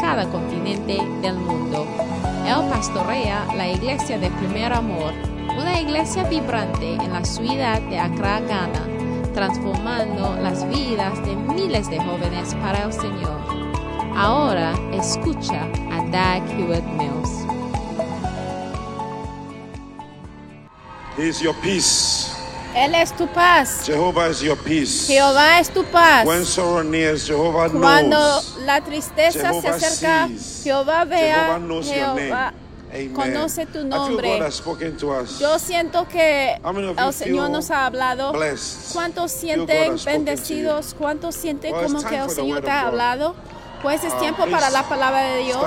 cada continente del mundo. Él pastorea la iglesia de Primer Amor, una iglesia vibrante en la ciudad de Accra, Ghana, transformando las vidas de miles de jóvenes para el Señor. Ahora escucha a Dag Hewitt Mills. He is your peace. Él es tu paz. Jehovah is your peace. Jehová es tu paz. When sorrow nears, Jehovah Cuando knows. La tristeza se Jehovah acerca, sees. Jehová vea. Jehová Amen. conoce tu nombre. Yo siento que el Señor nos ha hablado. ¿Cuántos sienten bendecidos? ¿Cuántos sienten como que el Señor te ha hablado? Pues es Uh, tiempo para la palabra de Dios.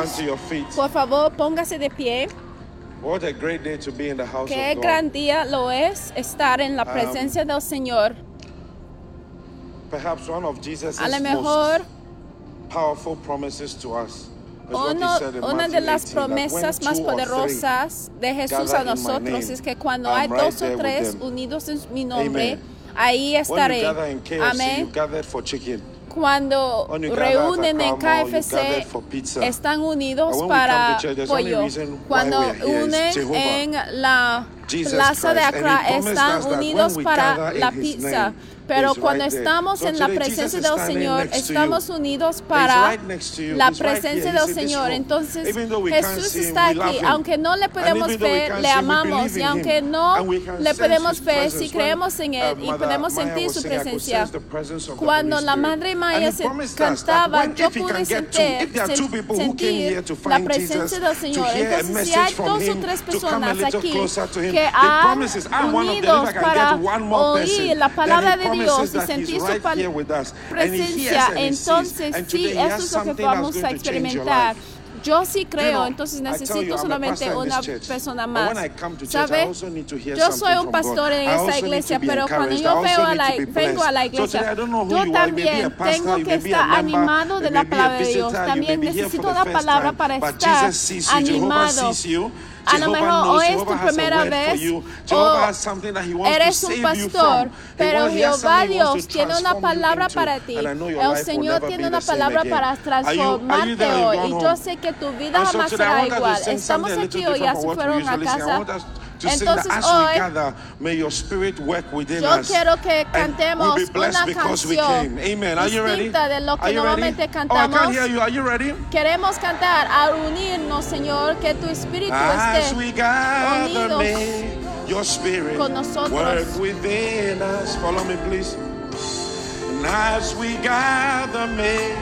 Por favor, póngase de pie. What a great day to be in the house Qué gran día lo es estar en la Um, presencia del Señor. Perhaps one of Jesus' A lo mejor powerful promises to us. Uno- una de las 18, that when promesas más poderosas de Jesús a nosotros es que cuando hay dos o tres unidos en mi nombre, Amen. ahí estaré. Amén. Cuando reúnen en KFC, están unidos para pollo. Cuando unen en la plaza de Accra, están unidos para la pizza. Pero cuando estamos en la presencia del Señor, estamos unidos para la presencia del Señor. Entonces Jesús está aquí, aunque no le podemos ver, le amamos y aunque no le podemos ver, si creemos en él uh, y podemos sentir su presencia. sense the presence of the Cuando la. Madre Maya se cantaba, yo pude sentir, sentir la presencia del Señor. Entonces, si hay dos o tres personas aquí que the han I can para oír la palabra de Dios y sentir su presencia, entonces sí, eso es lo que vamos a experimentar. Yo sí creo, entonces necesito solamente una persona más. when I come to church, I ¿Sabe? also need to hear Yo soy un pastor en esta iglesia, pero cuando yo veo a la, vengo a la iglesia, yo también tengo que estar animado de la palabra de Dios. También necesito la palabra para estar animado. A lo mejor o es tu primera vez o eres un pastor, pero Jehová Dios tiene una palabra para ti. El Señor tiene una palabra para transformarte hoy. Y yo sé que tu vida jamás será igual. Estamos aquí hoy, ya se fueron a casa. Want us to sing that Entonces as we hoy gather, may your spirit work within yo us. quiero que And cantemos we'll be blessed una because we canción came. Amen. Are you ready? distinta de lo que Are you ready? normalmente Oh, I cantamos. can't hear you. Are you ready? Queremos cantar al unirnos, Señor, que tu espíritu As esté we gather, unidos may your spirit con nosotros. work within us. Follow me, please. And as we gather, may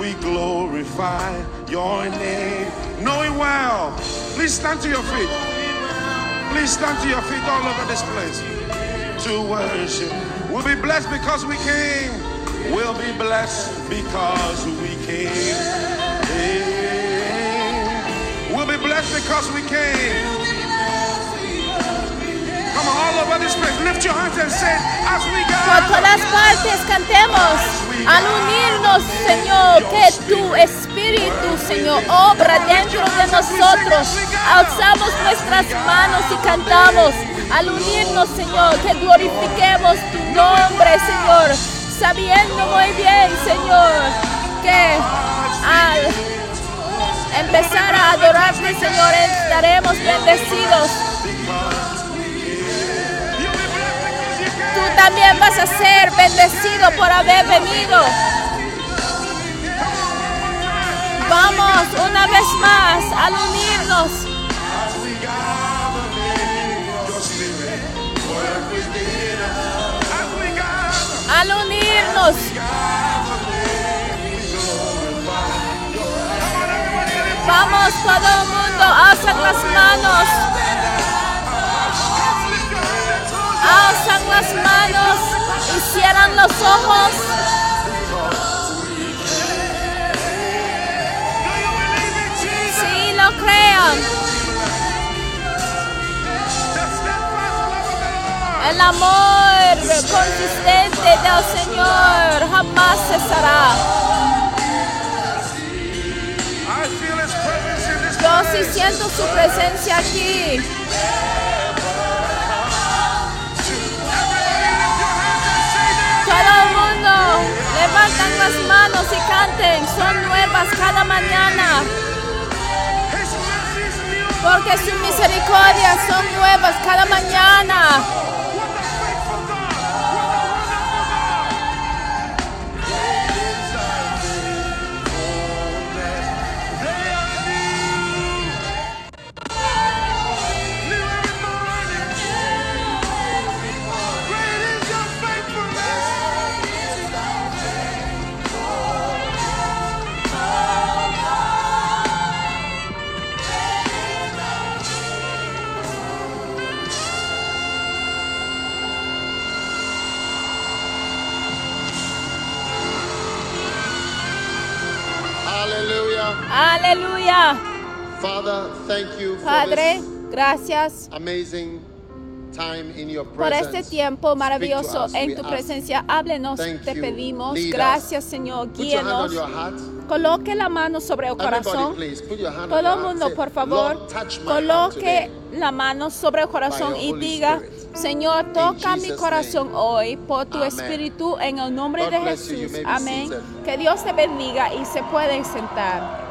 we glorify your name. Know it well. Please stand to your feet. Please stand to your feet all over this place to worship. We'll be blessed because we came. We'll be blessed because we came. We'll be blessed because we came. Por todas partes cantemos. al unirnos, Señor, que tu espíritu, Señor, obra dentro de nosotros. Alzamos nuestras manos y cantamos. Al unirnos, Señor, que glorifiquemos tu nombre, Señor, sabiendo muy bien, Señor, que al empezar a adorarte, Señor, estaremos bendecidos. También vas a ser bendecido por haber venido. Vamos una vez más al unirnos. Al unirnos. Vamos todo mundo, alzan las manos. Alzan las manos y cierran los ojos. of the Lord. El amor consistente del Señor jamás cesará. Yo sí siento su presencia aquí. Todo el mundo levantan las manos y canten. Son nuevas cada mañana. Porque sus misericordias son nuevas cada mañana. Father, thank you for Padre, gracias amazing time in your por este tiempo maravilloso us, en tu ask. presencia. Háblenos, Thank te you. pedimos. Lead us. Gracias, Señor. Guíenos. Coloque la mano sobre el corazón. please, Todo el mundo, por favor, coloque la mano sobre el corazón y diga, Spirit. Señor, toca mi corazón name. hoy por tu Amen. espíritu en el nombre God de Jesús. Amén. Que Dios te bendiga y se pueden sentar.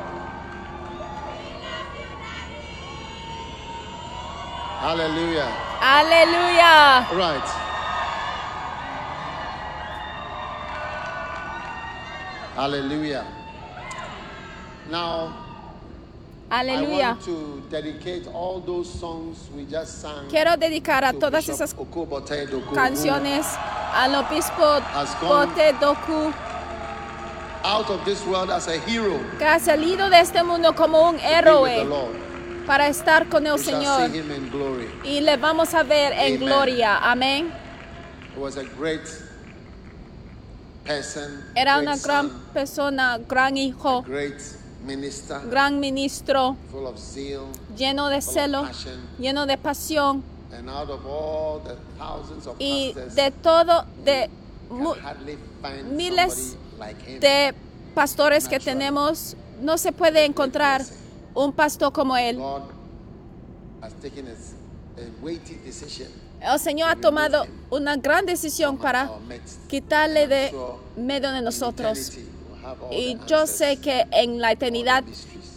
Hallelujah. Aleluya. Right. Hallelujah. Now, I Aleluya. want to dedicate all those songs we just sang Quiero dedicar a to todas esas canciones al obispo Has gone- Bote Doku out of this world as a hero que ha salido de este mundo como un héroe. Para estar con el Señor y le vamos a ver en Amen. gloria. Amén. He was a great person, Era una gran son, persona, gran hijo, great minister, gran ministro, full of zeal, lleno de celo, passion. lleno de pasión and out of all the thousands of y pastors, de todo, de miles like him. de pastores que tenemos, no se puede encontrar un pastor como él. El Señor ha tomado una gran decisión para quitarle de medio de nosotros. Y yo sé que en la eternidad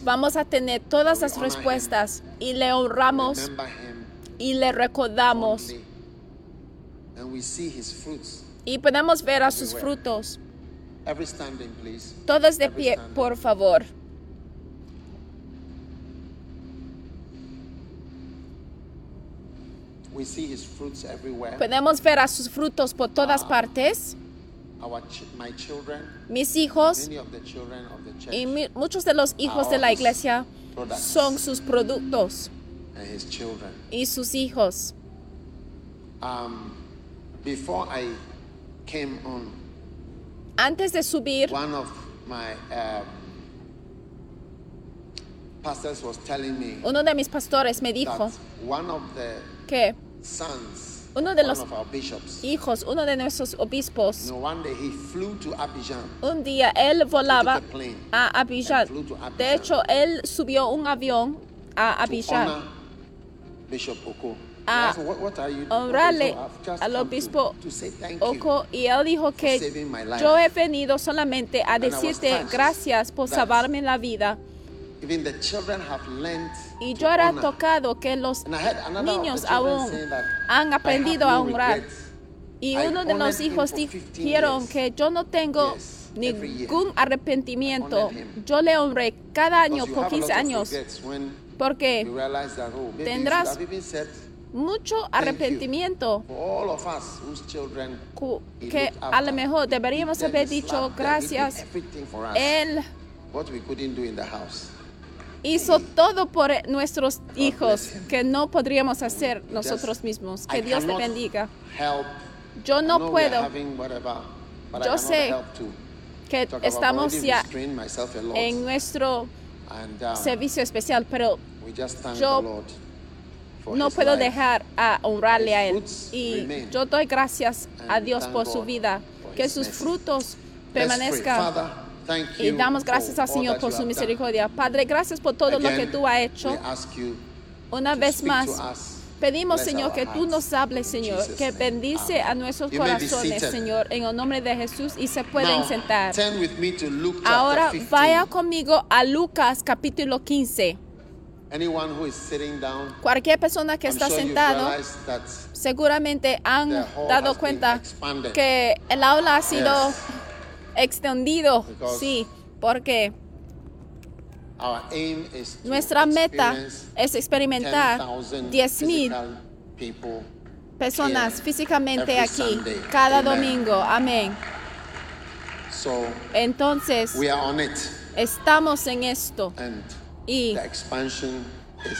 vamos a tener todas las respuestas y le honramos y le recordamos fondly, and we see his fruits. y podemos ver a sus frutos. Every standing, please. Todos de pie, por favor. We see his fruits everywhere. Podemos ver a sus frutos por todas partes. Our ch- my children, Mis hijos many of the children of the church, y mi- muchos de los hijos de la iglesia son sus productos and his children. y sus hijos. Um, before I came on, Antes de subir, one of my um, pastors was telling me uno de mis pastores me dijo that one of the que Uno de los hijos, uno de nuestros obispos, un día él volaba a Abidjan. De hecho, él subió un avión a Abidjan. Oko. A honrarle al obispo you. y él dijo que yo he venido solamente a decirte gracias por salvarme la vida. Y yo era tocado que los niños aún han "I aprendido a honrar. regrets." Y I uno de los hijos for 15 dijeron que yo no tengo ningún arrepentimiento. Yo le honré cada año por have a 15 lot of años porque oh, tendrás mucho arrepentimiento que a lo mejor deberíamos haber dicho gracias. Él hizo todo por nuestros hijos que no podríamos hacer nosotros mismos. Que Dios te bendiga. Yo no puedo. Yo sé que estamos ya en nuestro um, servicio especial, pero we just thank yo no puedo dejar a honrarle a él. Y yo doy gracias a Dios por su vida, que sus frutos permanezcan. Y you damos gracias al Señor por su misericordia. Padre, gracias por todo lo que tú has hecho. Una vez más, pedimos, Señor, que tú nos hables, Señor, que bendice a nuestros corazones. Señor, en el nombre de Jesús y se pueden sentar. turn with me to Luke chapter Ahora 15. vaya conmigo a Lucas capítulo 15. Anyone who is sitting down, Cualquier persona que está sentado seguramente han dado cuenta que el aula ha sido. Extendido. Sí, porque nuestra meta es experimentar 10,000 10,000 physical people personas físicamente aquí cada domingo. Amén. So Entonces, we are on it, estamos en esto and y the expansion is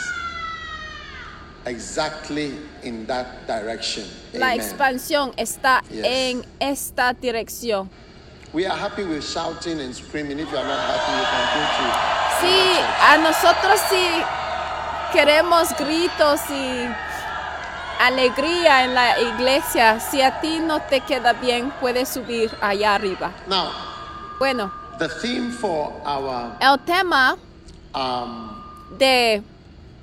exactly in that direction. la expansión está en esta dirección. We are happy with shouting and screaming. If you are not happy, you can go to Sí, a nosotros sí queremos gritos y alegría en la iglesia. Si a ti no te queda bien, puedes subir allá arriba. Now, Bueno, the theme for our el tema um, de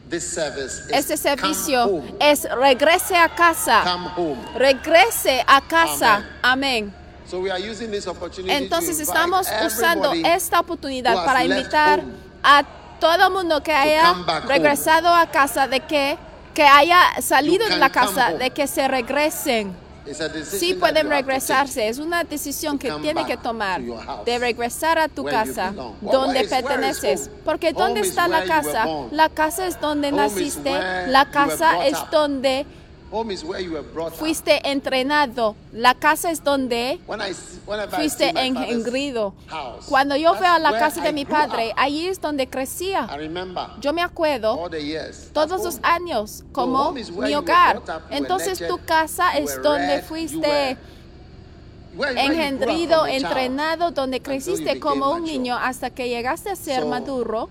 this service este servicio es regrese a casa. Come home. Regrese a casa. Amén. So we are using this opportunity Entonces estamos usando esta oportunidad para invitar a todo mundo que haya regresado a casa de que que haya salido de la casa de que se regresen. Sí pueden regresarse, es una decisión que tiene que tomar de regresar a tu casa donde perteneces. Porque ¿dónde está la casa? La casa es donde naciste, la casa es donde take. Home is where you were brought up. fuiste entrenado, la casa es donde fuiste engrido. Cuando yo veo a la casa de mi padre, allí es donde crecía. Yo me acuerdo todos los años como mi hogar. Entonces tu casa es donde fuiste engendrido, entrenado, donde creciste como un niño hasta que llegaste a ser maduro.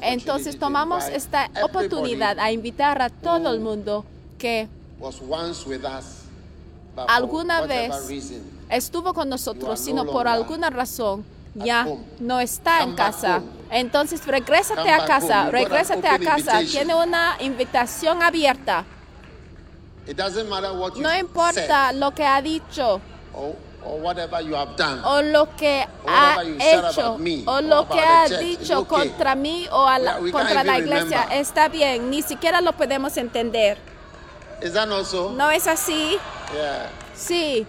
Entonces to tomamos esta oportunidad a invitar a todo el mundo que was once with us, but for alguna vez reason, estuvo con nosotros, sino no por alguna razón ya no está en Come casa. Entonces regrésate a casa, home. Regrésate a casa. invitation. Tiene una invitación abierta. it doesn't matter what you No importa lo que ha dicho or, or whatever you have done. o lo que ha hecho me o lo que the ha church, dicho okay. contra mí o la- We- we contra la iglesia. remember. Está bien, ni siquiera lo podemos entender. Is that not so? ¿No es así? Yeah. Sí.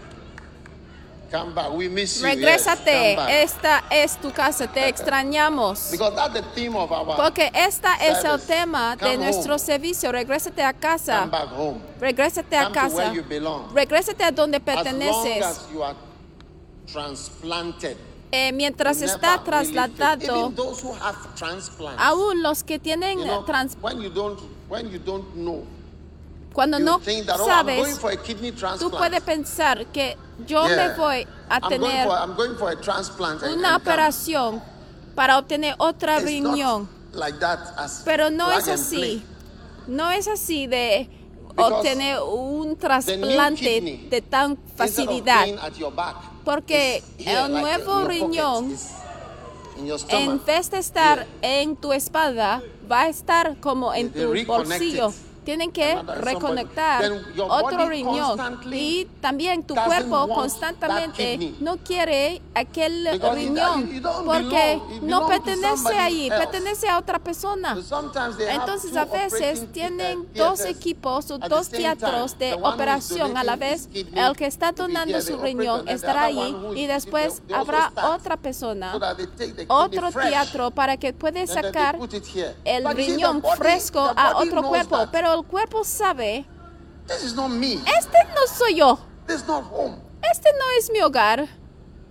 Come back. We miss you. Regrésate. Yes. Come. Esta es tu casa. Te extrañamos. Because that's the theme of our Porque esta es el tema de Come nuestro home. servicio. Regrésate a Come casa. back home. Regrésate a Come to where casa. you belong. Regrésate a donde As long perteneces. as you are transplanted. Eh, mientras está trasladado, aún los que tienen you know, trans- when you don't when you don't know, cuando no oh, sabes, tú puedes pensar que yo Yeah. me voy a I'm tener for I'm going for a transplant. and- una and operación para obtener otra riñón. like Pero no es así. No es así de Because obtener un trasplante de tan facilidad. Porque here, el nuevo pocket, riñón, en vez de estar en tu espalda, va a estar como en They tu bolsillo. it. Tienen que reconectar otro riñón. Y también tu cuerpo constantemente no quiere aquel Because it- riñón porque no pertenece ahí, pertenece a otra persona. Entonces a veces tienen the- dos equipos o dos teatros de operación a la vez. El que está donando su riñón estará is- y después habrá otra persona, otro teatro para que pueda sacar el riñón fresco a otro cuerpo. Pero el cuerpo sabe, This is not me. este no soy yo, This is not home. este no es mi hogar.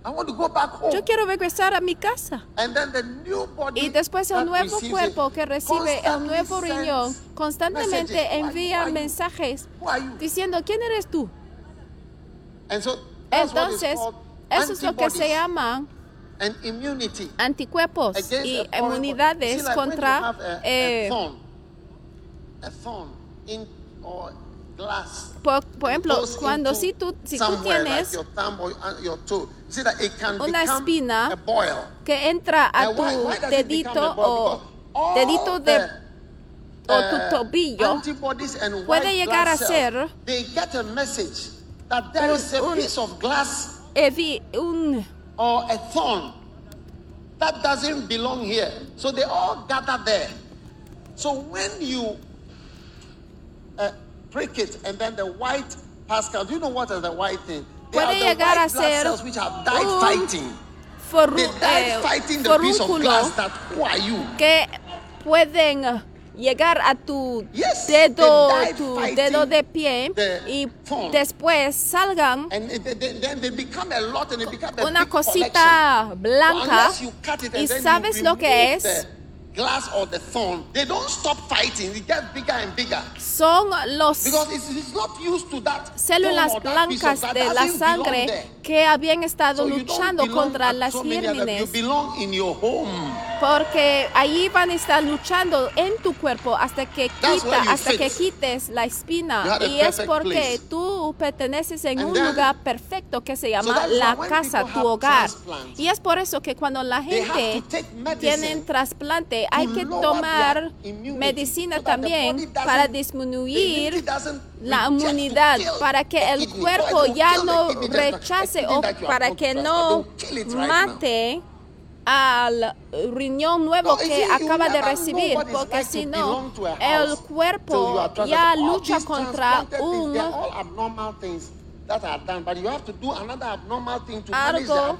I want to go back home. Yo quiero regresar a mi casa. And then the new body Y después el nuevo cuerpo que recibe el nuevo riñón constantemente messages. Envía mensajes diciendo, ¿quién eres tú? And so that's what is Entonces, eso es lo que se and immunity anticuerpos y a inmunidades See, like contra have a, eh, a thorn, a thorn in or glass. por, por ejemplo cuando si tú si tú like tienes your thumb or uh, your toe, you see that it can una espina a boil. que entra a Now, tu why- why dedito o dedito de the, o tu tobillo puede llegar a ser they get a message that there un- is a un- piece of glass evi- un or a thorn that doesn't belong here. So they all gather there. So when you uh, prick it and then the white Pascal, do you know what is the white thing? They Puede are the white blood cells which have died un fighting. forru- They died eh, fighting the piece of glass that who are you? que pueden llegar a tu Yes, dedo, tu dedo de pie y thorn. después salgan And they- they- then they become a lot and a una cosita collection. blanca Unless you cut it and y sabes lo que es glass or the thorn, they don't stop fighting. It gets bigger and bigger. son los Because it's, it's not used to that células that blancas that de la sangre que habían estado So luchando contra las so other- You gérmenes belong in your home. Porque allí van a estar luchando en tu cuerpo hasta que quita, hasta fit. que quites la espina y es porque place. tú perteneces en And un then- lugar perfecto que se llama why la casa, tu hogar. Y es por eso que cuando la gente tiene trasplante hay que tomar medicina so también para disminuir la inmunidad para que el cuerpo So ya no rechace o para que no mate al riñón nuevo que acaba de recibir porque si no el cuerpo ya lucha contra un Algo-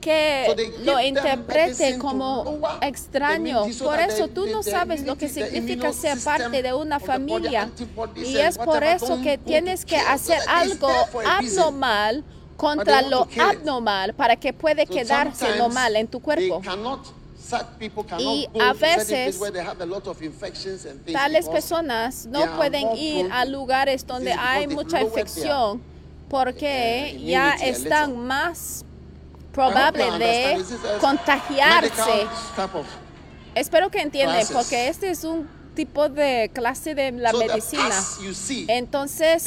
que lo interprete como extraño. Por eso tú no sabes lo que significa ser parte de una familia. Y es por eso que tienes que hacer algo abnormal contra lo abnormal para que puede So quedarse sometimes normal en tu cuerpo. Cannot, Y a veces, Tales personas no pueden ir a lugares donde hay mucha infección porque eh, ya están más I hope probable you de contagiarse. Espero que entiendan, porque este es un tipo de clase de la medicina. Entonces,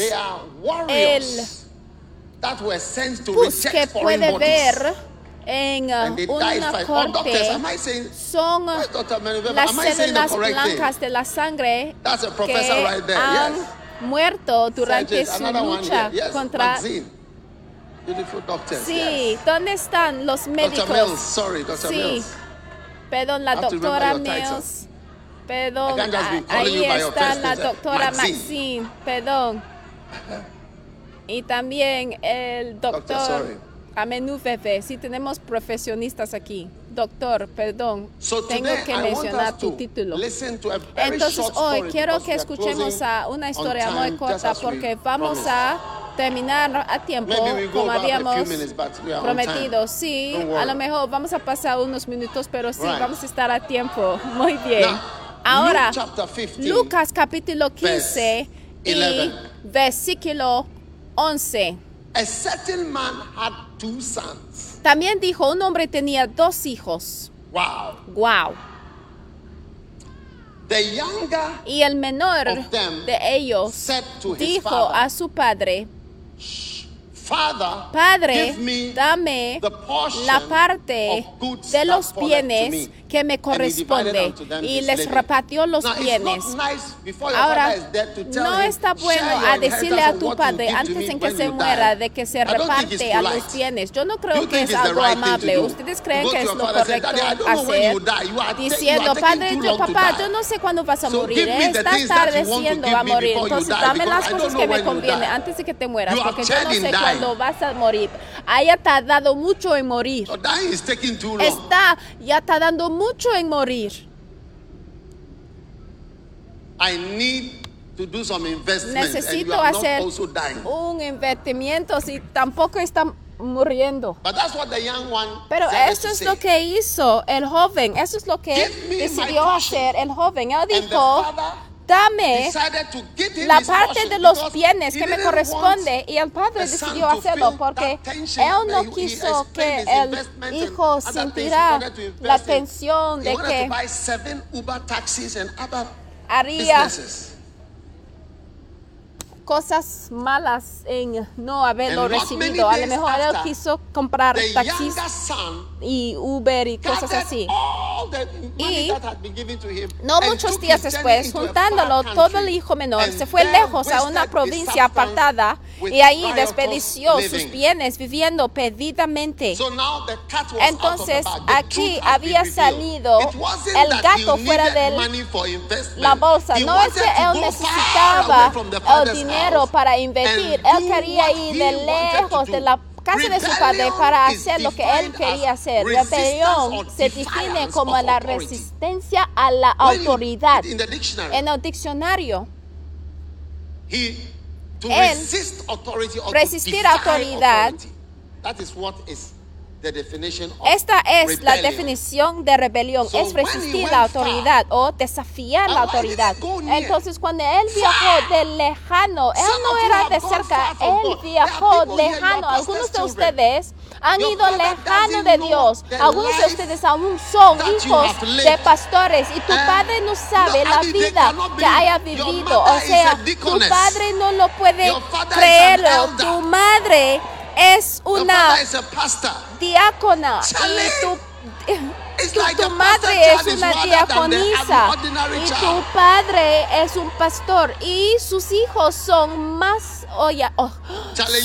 warriors that were sent to pus que puede ver en uh, una. Oh, corte saying? son Dr. Menuveba, las células blancas de la sangre que right there, han yes. muerto durante su lucha. Yes, contra... Doctors. Sí, yes. ¿dónde están los Dr. médicos? Mills, sorry, Dr. Sí. Mills. Perdón, la doctora. Mills. Perdón, ah, ahí está la doctora Maxine. Maxine. Perdón. Y también el Doctor, doctor sorry. Amenúfefe. Sí, tenemos profesionistas aquí. Doctor, perdón. So Tengo que mencionar tu título. listen to a very Entonces hoy quiero que escuchemos a una historia time, muy corta porque vamos a terminar a tiempo como habíamos prometido. Sí, a lo mejor vamos a pasar unos minutos, pero sí, vamos a estar a tiempo. Muy bien. Ahora, Luke chapter 15, Lucas capítulo 15 y 11. versículo 11. A certain man had two sons. También dijo, un hombre tenía dos hijos. Wow. Wow. The younger Y el menor Of them de ellos dijo a su padre, Father, Padre, give me dame la parte de los bienes que me corresponde y les repartió los bienes. Ahora, no está bueno "Share your a decirle a tu padre antes en que se muera die." de que se reparte a los bienes. Yo no creo que es algo amable. Ustedes creen que es lo correcto "Daddy, I don't know when hacer diciendo, Padre, yo, papá, yo no sé cuándo vas a morir. Estás things that you want to ardeciendo give a morir. Entonces dame las cosas que me convienen antes de que te mueras, porque yo no sé dying. Cuándo vas a morir. Haya tardado mucho en morir. So is taking too long. Está, ya está dando mucho en morir. I need to do some Necesito hacer un investimiento si tampoco está muriendo. But that's what the young one Pero eso es lo que hizo el joven, eso es lo que decidió hacer el joven. Él dijo, dame la parte de los bienes que me corresponde y el padre decidió hacerlo porque él no quiso que el hijo invest la tensión de que buy seven Uber taxis and other haría cosas malas en no haberlo recibido. A lo mejor él quiso comprar taxis y Uber y cosas así. Y No muchos días después, juntándolo, todo el hijo menor se fue lejos a una provincia apartada y ahí desperdició sus bienes viviendo pedidamente. Entonces aquí había salido el gato fuera de la bolsa. No es que él necesitaba el dinero para invertir. Él quería ir de lejos de la casa de su padre para hacer lo que él quería hacer. Rebelión se define como la resistencia a la autoridad. in the dictionary, En el diccionario, Él resistir autoridad. That is what is esta es la definición de rebelión, es resistir la autoridad o desafiar la autoridad. Entonces cuando él viajó de lejano, él no era de cerca, él viajó lejano. Algunos de ustedes han ido lejano de Dios. Algunos de ustedes aún son hijos de pastores y tu padre no sabe la vida que haya vivido. O sea, tu padre no lo puede elder. Tu madre es una father is a pastor. diácona y tu, tu, madre es una diaconisa y tu padre es un pastor y sus hijos son más oh,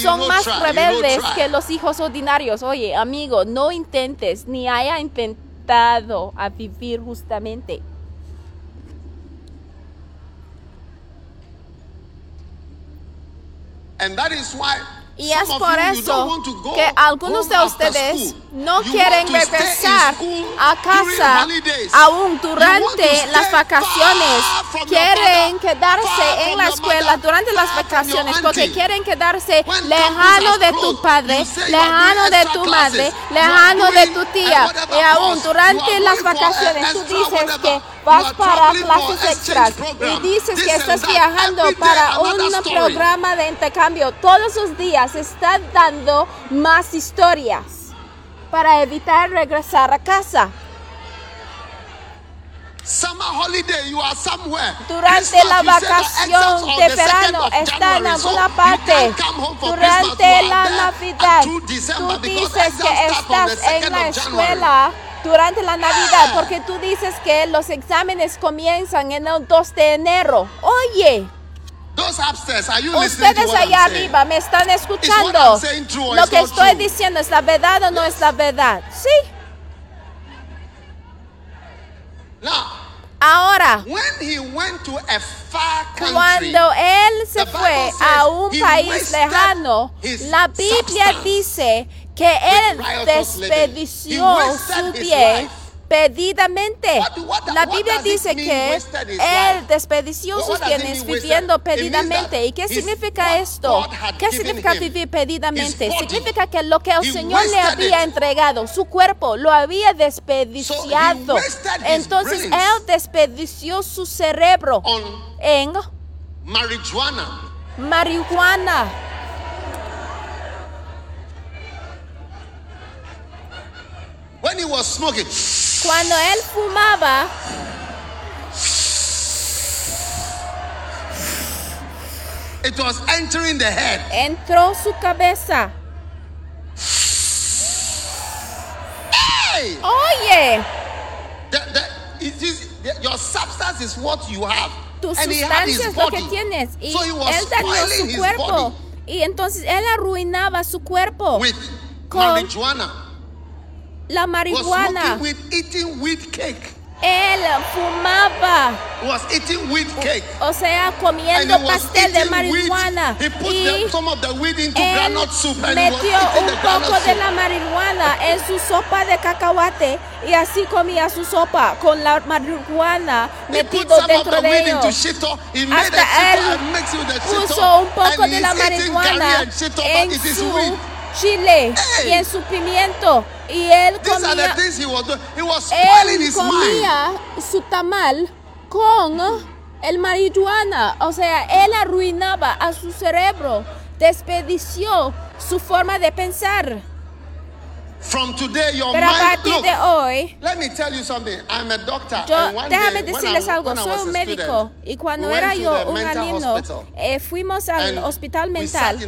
son más rebeldes que los hijos ordinarios. Oye, amigo, no intentes ni haya intentado a vivir justamente. And that is why Y es por eso que algunos de ustedes no quieren regresar a casa aún durante las vacaciones. Quieren quedarse en la escuela durante las vacaciones porque quieren quedarse lejano de tu padre, lejano de tu madre, lejano de tu tía. Y aún durante las vacaciones tú dices que vas para clases extras y dices que estás viajando para un programa de intercambio. Todos los días estás dando más historias para evitar regresar a casa. Summer holiday, you are somewhere. Durante la vacación de the 2nd verano está en alguna parte. Durante la Navidad, tú dices que estás en 2nd la escuela durante la Navidad porque tú dices que los exámenes comienzan en el 2 de enero. Oye, Those upstairs, are you to ustedes what allá I'm saying? arriba me están escuchando. True Lo que estoy true? diciendo es la verdad o no es la verdad. Sí. Now, Ahora, when he went to a far country, Cuando él se fue a un país lejano, la Biblia dice que él desperdició wasted su bien what- La Biblia dice que él desperdició What- sus bienes viviendo that ¿Y qué significa esto? ¿Qué significa vivir body, Significa que lo que el Señor le había entregado, su cuerpo, lo había desperdiciado. his Entonces él desperdició su cerebro en marijuana. marihuana. When he was smoking, Cuando él fumaba, it was entering the head. entró su cabeza. Hey! Oye, The, the, it is, the- your substance is what you have. tu And he had sustancia his es lo que tienes. Y So he was él dañó spoiling su his cuerpo. body Y entonces él arruinaba su cuerpo. with Con marijuana. La Was marihuana. with eating wheat cake. Él fumaba. Was eating wheat cake. O sea, comiendo was pastel de marihuana. He put Y the, some of the wheat into él soup and was metió un poco de la marihuana en su sopa de cacahuate y así comía su sopa con la marihuana metido dentro de made Hasta él. Puso un poco de la marihuana en su. Chile Hey. y en su pimiento y él comía things he was doing. He was spoiling él comía su tamal con el marihuana, o sea, él arruinaba a su cerebro, desperdició su forma de pensar. From today, your Pero a mind. partir Look, de hoy, let me tell you something. I'm a doctor. yo, and one déjame day, when decirles I- algo, when I soy was un médico student, y cuando we era yo the un alumno, hospital. eh, fuimos al hospital mental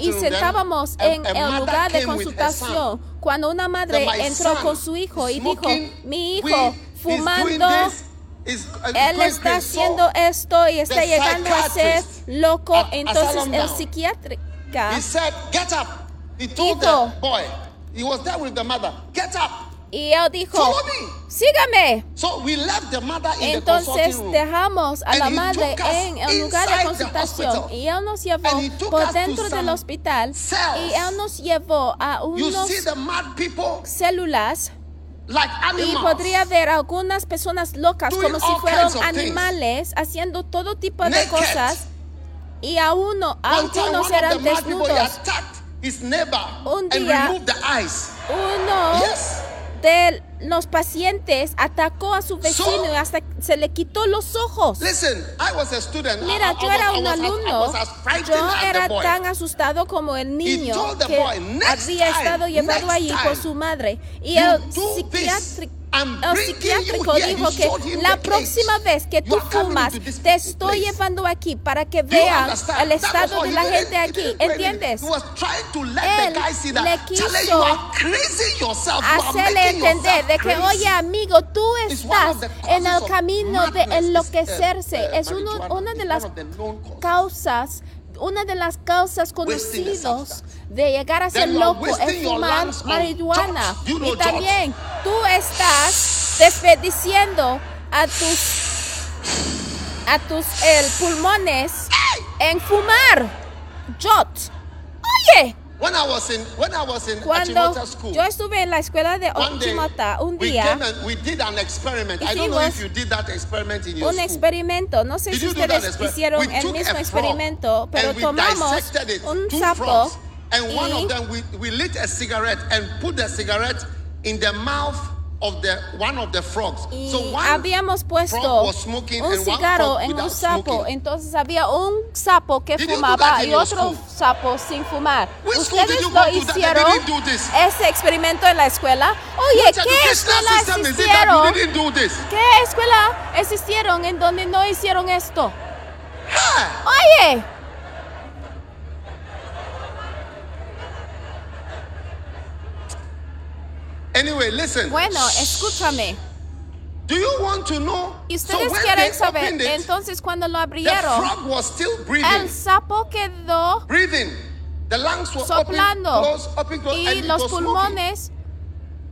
y sentábamos en a el mother lugar de came with her consultación cuando una madre entró con su hijo y dijo, mi hijo fumando this, is, uh, él está haciendo esto y está llegando a ser loco. at Entonces el He said, "Get up." He told Dijo. The. He was there with the mother. Get up. y él dijo, sígame. So we left the mother in the Entonces room. dejamos a la he madre en el lugar de the consultación hospital. y él nos llevó por dentro del some hospital cells. y él nos llevó a unos the células like y animals. podría ver algunas personas locas Doing como si all fueran kinds of things. animales haciendo todo tipo de Naked. cosas y a uno, time, algunos eran the desnudos. His neighbor Un and día- removed the eyes. Uno Yes. de los pacientes atacó a su vecino y hasta se le quitó los ojos. Listen, I was a student. Mira, yo era un alumno. Yo era tan asustado como el niño que boy, "Next había time, estado llevado next allí por time, su madre. Y el psiquiátrico, el psiquiátrico you here." dijo que la próxima vez que tú fumas, te estoy llevando aquí para que vean el estado de la gente aquí. ¿Entiendes? Él le quiso hacerle entender de que, oye amigo, tú estás en el camino de enloquecerse. Es uno- una de las causas, una de las causas conocidas de llegar a ser loco es fumar marihuana. Y también tú estás desperdiciando a tus a tus el, pulmones en fumar. Jot. Oye, When I was in when I was in cuando school, yo estuve en la escuela de Ochimota un día we did an experiment. I don't know Hicimos if you did that experiment in your un experimento. No sé Did si you do that ustedes hicieron We el mismo experimento, pero and we tomamos dissected it, un sapo frogs, and one of them we, we lit a cigarette and put the cigarette in the mouth of the one of the frogs. y so one habíamos puesto un cigarro en un sapo. smoking. Entonces había un sapo que Did fumaba y otro sapo sin fumar. Which school did ¿Ustedes you lo hicieron didn't do this? ese experimento en la escuela? Oye, ¿qué escuela existieron? ¿Qué escuela existieron en donde no hicieron esto? Ah, Oye, Anyway, listen. bueno, escúchame. Do you want to know? Y ustedes quieren saber, it, entonces cuando lo the abrieron, frog was still breathing. el sapo quedó breathing. The lungs were soplando open, close, open, close, and y los pulmones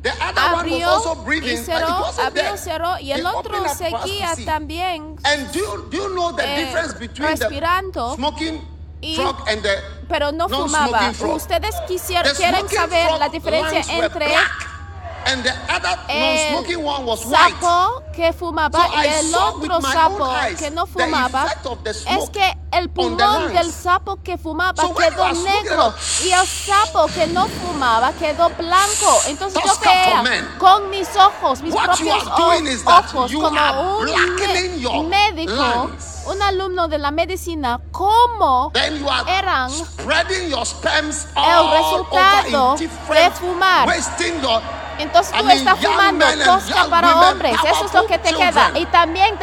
The other one was abrió also y breathing, cerró, abrió, y el They otro seguía también, And do you, do you know the eh, difference between respirando the smoking y- frog and the pero no fumaba. frog? Ustedes quisieron, The quieren saber la diferencia entre black, and the other el non-smoking one was white. sapo que fumaba So I y el otro sapo que no fumaba es que el pulmón del sapo que fumaba So quedó negro y el sapo que no fumaba quedó blanco. Entonces yo men. con mis ojos, mis What propios ojos, you como un médico, lungs. Un alumno de la medicina, cómo eran your sperms el resultado de fumar. your Entonces I tú mean, estás fumando tosca para hombres, eso es lo que te children. queda. Y también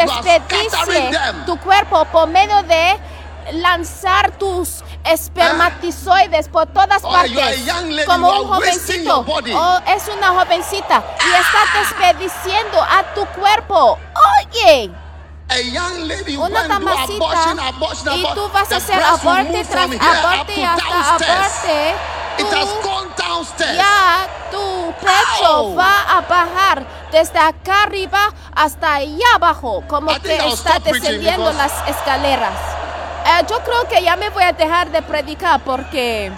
them. tu cuerpo por medio de lanzar tus espermatozoides por todas partes como un jovencito o es una jovencita y está desperdiciando a tu cuerpo. Oye, a young lady una mamacita abortion, y tú vas a hacer aborte tras aborte hasta aborte. It tú has gone downstairs. ya tu pecho Ow. va a bajar desde acá arriba hasta allá abajo, como que está descendiendo las escaleras. Eh, yo creo que ya me voy a dejar de predicar porque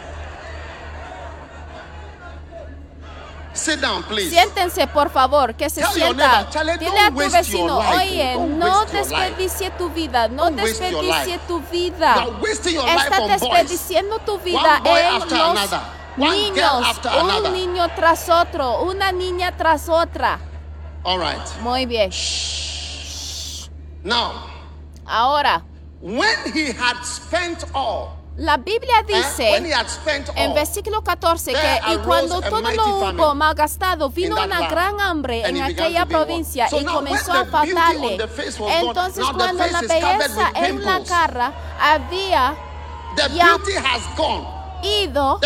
Sit down, please. siéntense por favor, que se Tell your sientan. neighbor, Dile a tu vecino, oye, no desperdicie tu vida, no desperdicie tu vida. Está desperdiciando tu vida en los niños, un niño tras otro, una niña tras otra. All right. Muy bien. Now, Ahora, when he had spent all, la Biblia eh, dice en versículo 14 There que y cuando todo lo hubo malgastado, vino una gran hambre en aquella provincia y comenzó a faltarle. Entonces cuando la belleza en la cara había ya- beauty has gone. ido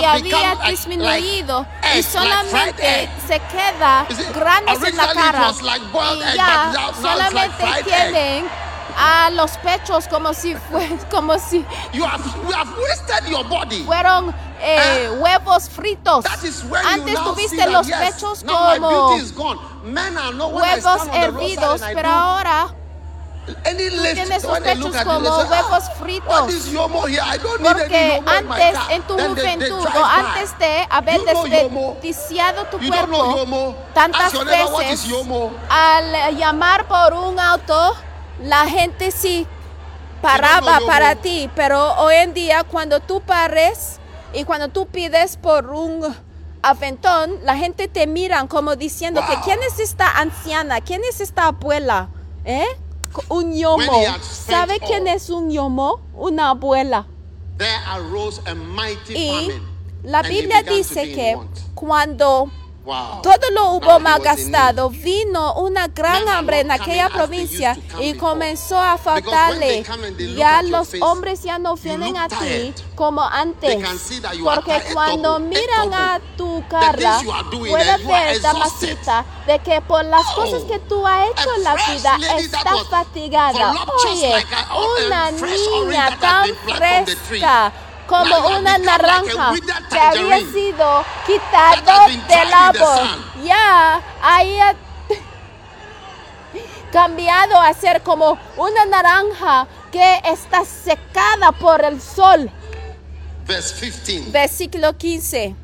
y había disminuido y solamente se queda grandes en la cara y ya solamente tienen a los pechos como si fue como si You have you have wasted your body. fueron eh, huevos fritos. That antes tuviste that, los yes, pechos my como huevos hervidos pero ahora any lift, tienes look pechos como say, huevos "Ah, fritos". Porque antes en tu juventud o antes de haber desperdiciado tu cuerpo tantas veces al llamar por un auto la gente sí paraba para ti pero hoy en día cuando tú pares y cuando tú pides por un aventón la gente te miran como diciendo que quién es esta anciana quién es esta abuela ¿Eh? un yomo. ¿sabe quién es un yomo? una abuela. There arose a mighty y famine. la Biblia dice que cuando Wow. todo lo hubo malgastado, vino una gran hambre en aquella provincia y comenzó a faltarle. Ya los hombres ya no vienen a ti como antes. Porque cuando miran a tu cara, pueden ver, damasita, de que por las cosas que tú has hecho en la vida was fatigada. Oye, una niña tan fresca como una a naranja que había sido quitado del árbol. Ya haya cambiado a ser como una naranja que está secada por el sol. Verse 15. Versículo 15.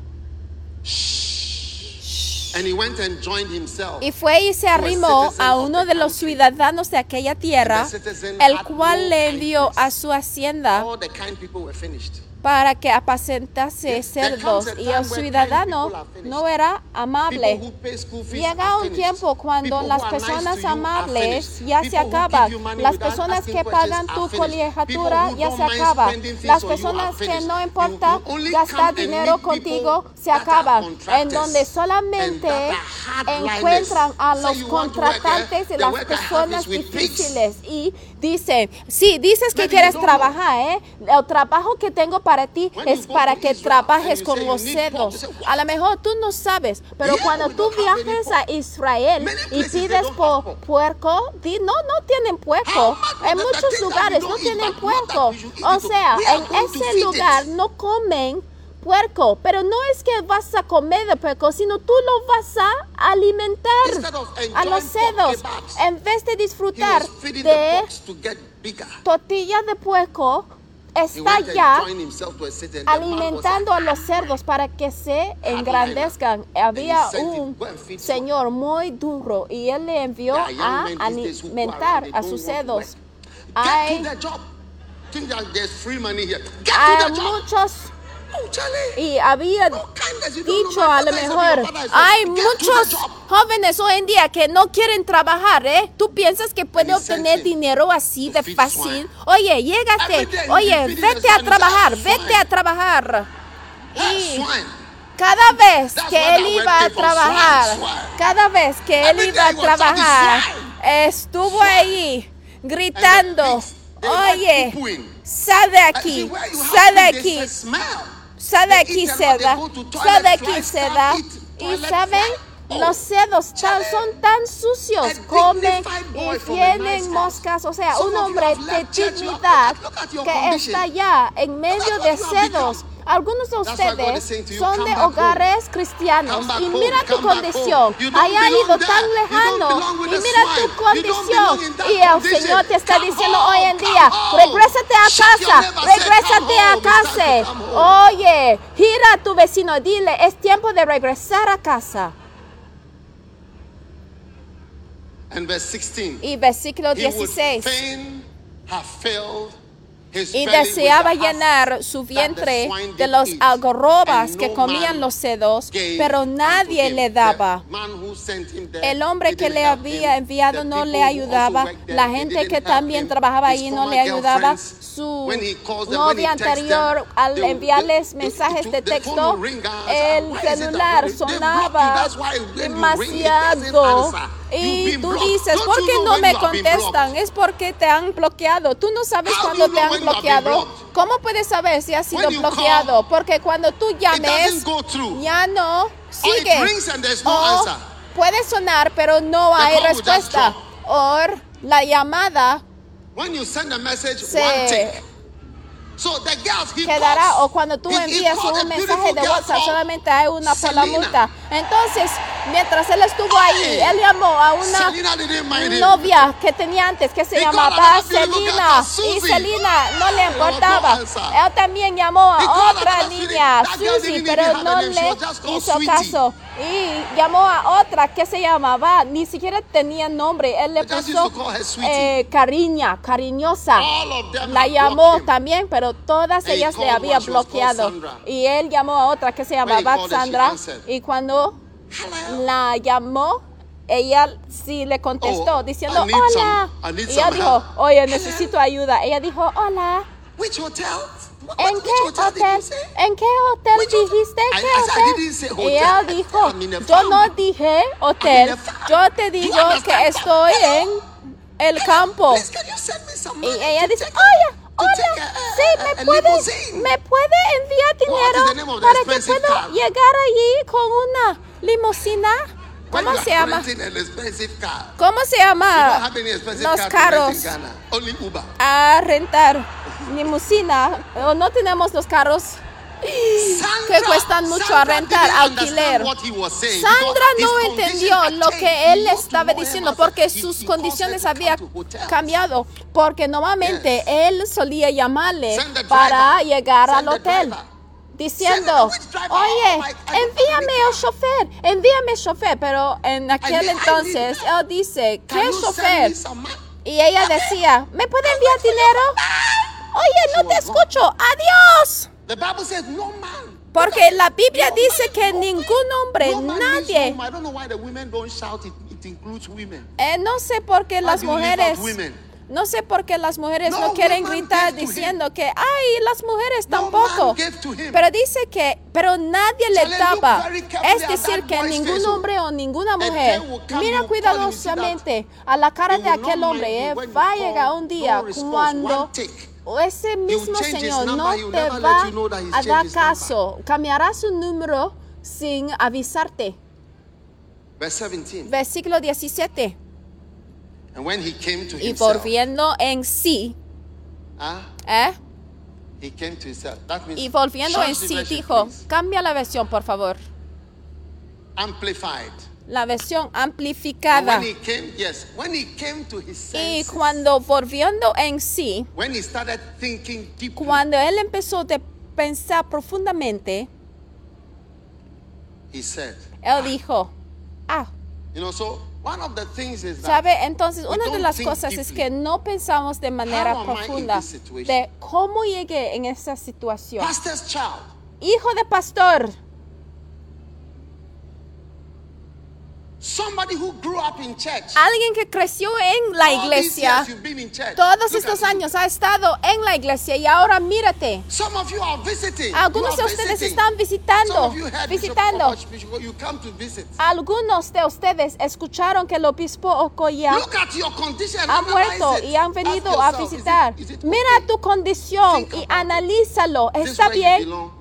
And he went and joined himself. Y fue y se arrimó a uno de los ciudadanos de aquella tierra, el cual le envió a su hacienda Para que apacentase cerdos. Y el ciudadano no era amable. Llega un tiempo cuando las personas amables ya se acaban. Las personas que pagan tu colegiatura ya se acaban. Las personas que no importa gastar dinero contigo se acaban. En donde solamente encuentran a los contratantes y las personas difíciles. Y dicen, sí, dices que quieres trabajar, ¿eh? El trabajo que tengo para ti es para que trabajes con los cerdos. A lo mejor tú no sabes, pero cuando tú viajes a Israel y pides por puerco, di, no, no tienen puerco. En muchos lugares no tienen puerco. O sea, en ese lugar no comen puerco, pero no es que vas a comer de puerco, sino tú lo vas a alimentar a los cerdos. En vez de disfrutar de tortilla de puerco, está ya alimentando a los cerdos para que se engrandezcan. Había un "Go and feed señor muy duro y él le envió a alimentar a sus cerdos. Hay, hay muchos. Y había dicho a lo mejor hay muchos jóvenes hoy en día que no quieren trabajar, ¿eh? ¿Tú piensas que puede obtener dinero así de fácil? Oye, llégate, oye, vete a trabajar, vete a trabajar. Y cada vez que él iba a trabajar, cada vez que él iba a trabajar, estuvo ahí gritando, oye, sal de aquí, sal de aquí. A lot, seda. aquí, flies, seda. saben, fly. los cerdos tan- son tan sucios, comen y tienen moscas. O sea, un hombre de dignidad que está ya en medio de become. Algunos de ustedes son de hogares cristianos y mira tu condición. Haya ido tan lejano y mira tu condición. Y el. Señor te está diciendo hoy en día, regrésate a casa, regrésate a casa. Oye, gira a tu vecino, dile, es tiempo de regresar a casa. And verse 16. Y versículo He would 16. Y deseaba llenar su vientre de los algarrobas que comían los cerdos, gave pero nadie le daba. El hombre que le había enviado no le ayudaba. La gente que también trabajaba ahí no le ayudaba. Su novia anterior, al enviarles mensajes de texto, el celular sonaba demasiado. Y tú dices, ¿por qué no me contestan? Es porque te han bloqueado. Tú no sabes cuándo te han bloqueado. ¿Cómo puedes saber si has sido bloqueado? Porque cuando tú llames, ya no sigue. O puede sonar, pero no hay respuesta. O la llamada Se- one tick. So the girls, he quedará o cuando tú envías un mensaje de WhatsApp solamente hay una por la multa. Entonces, mientras él estuvo ahí, él llamó a una novia que tenía antes que se llamaba called y. Selena no le importaba. Él también llamó a otra niña, Susie, pero no le hizo caso. Y llamó a otra que se llamaba, ni siquiera tenía nombre. Él le puso eh, cariña, cariñosa. La llamó también, pero todas ellas le había bloqueado. Y él llamó a otra que se llamaba Sandra. Y cuando la llamó, ella sí le contestó Oh, diciendo hola. some- y ella dijo, oye, necesito ayuda. Ella dijo, hola. Which hotel? ¿En qué hotel? ¿En qué hotel dijiste? I- ¿Qué I said, I hotel? ella dijo, yo no dije hotel, yo te digo que estoy en el campo. Y ella dice, oye, hola, take a- a- sí, a- me puede, limousine?" me puede enviar dinero para que pueda llegar allí con una limusina. ¿Cómo se llama? ¿Cómo se llama los carros Uber. a rentar? Limusina, o no tenemos los carros que cuestan mucho a rentar, alquiler. Sandra no entendió lo que él estaba diciendo porque sus condiciones habían cambiado. Porque normalmente él solía llamarle para llegar al hotel. Diciendo, oye, envíame el chofer, envíame el chofer. Pero en aquel entonces él dice, ¿qué chofer? Y ella decía, ¿me puede enviar dinero? Oye, no te escucho, adiós. The Bible says no man. Porque la Biblia dice que ningún hombre, nadie, no man. I don't know why the women don't shout it. It includes women. Eh, no sé por qué las mujeres, no sé por qué las mujeres no, quieren gritar diciendo que, ay, las mujeres tampoco. Pero dice que, pero nadie le tapa. Es decir, que ningún hombre o ninguna mujer, mira cuidadosamente a la cara de aquel hombre, eh, va a llegar un día cuando. O ese mismo Señor number, no te va you know a dar number. caso, cambiará su número sin avisarte. Verse 17. Versículo 17. And when he came to Y himself, volviendo en sí, ah, ¿eh? he came to himself. That means Y volviendo change en sí version, dijo, please. cambia la versión, por favor. amplified. La versión amplificada. when he came, yes, when he came to his Y senses, cuando volviendo en sí, when he started thinking deeply, cuando él empezó de pensar profundamente, he said, él dijo, ah, you know, so one of the things is that ¿sabe? Entonces, una de las cosas es deeply. que no pensamos de manera profunda de cómo llegué en esa situación. pastor's child, Hijo de pastor, somebody who grew up in church. Alguien que creció en la iglesia, todos estos años ha estado en la iglesia y ahora mírate. Some of you are visiting. Algunos de ustedes están visitando, visitando. Algunos de ustedes escucharon que el obispo Okoya ha muerto y han venido a visitar. is it Mira tu condición y analízalo. ¿Está bien?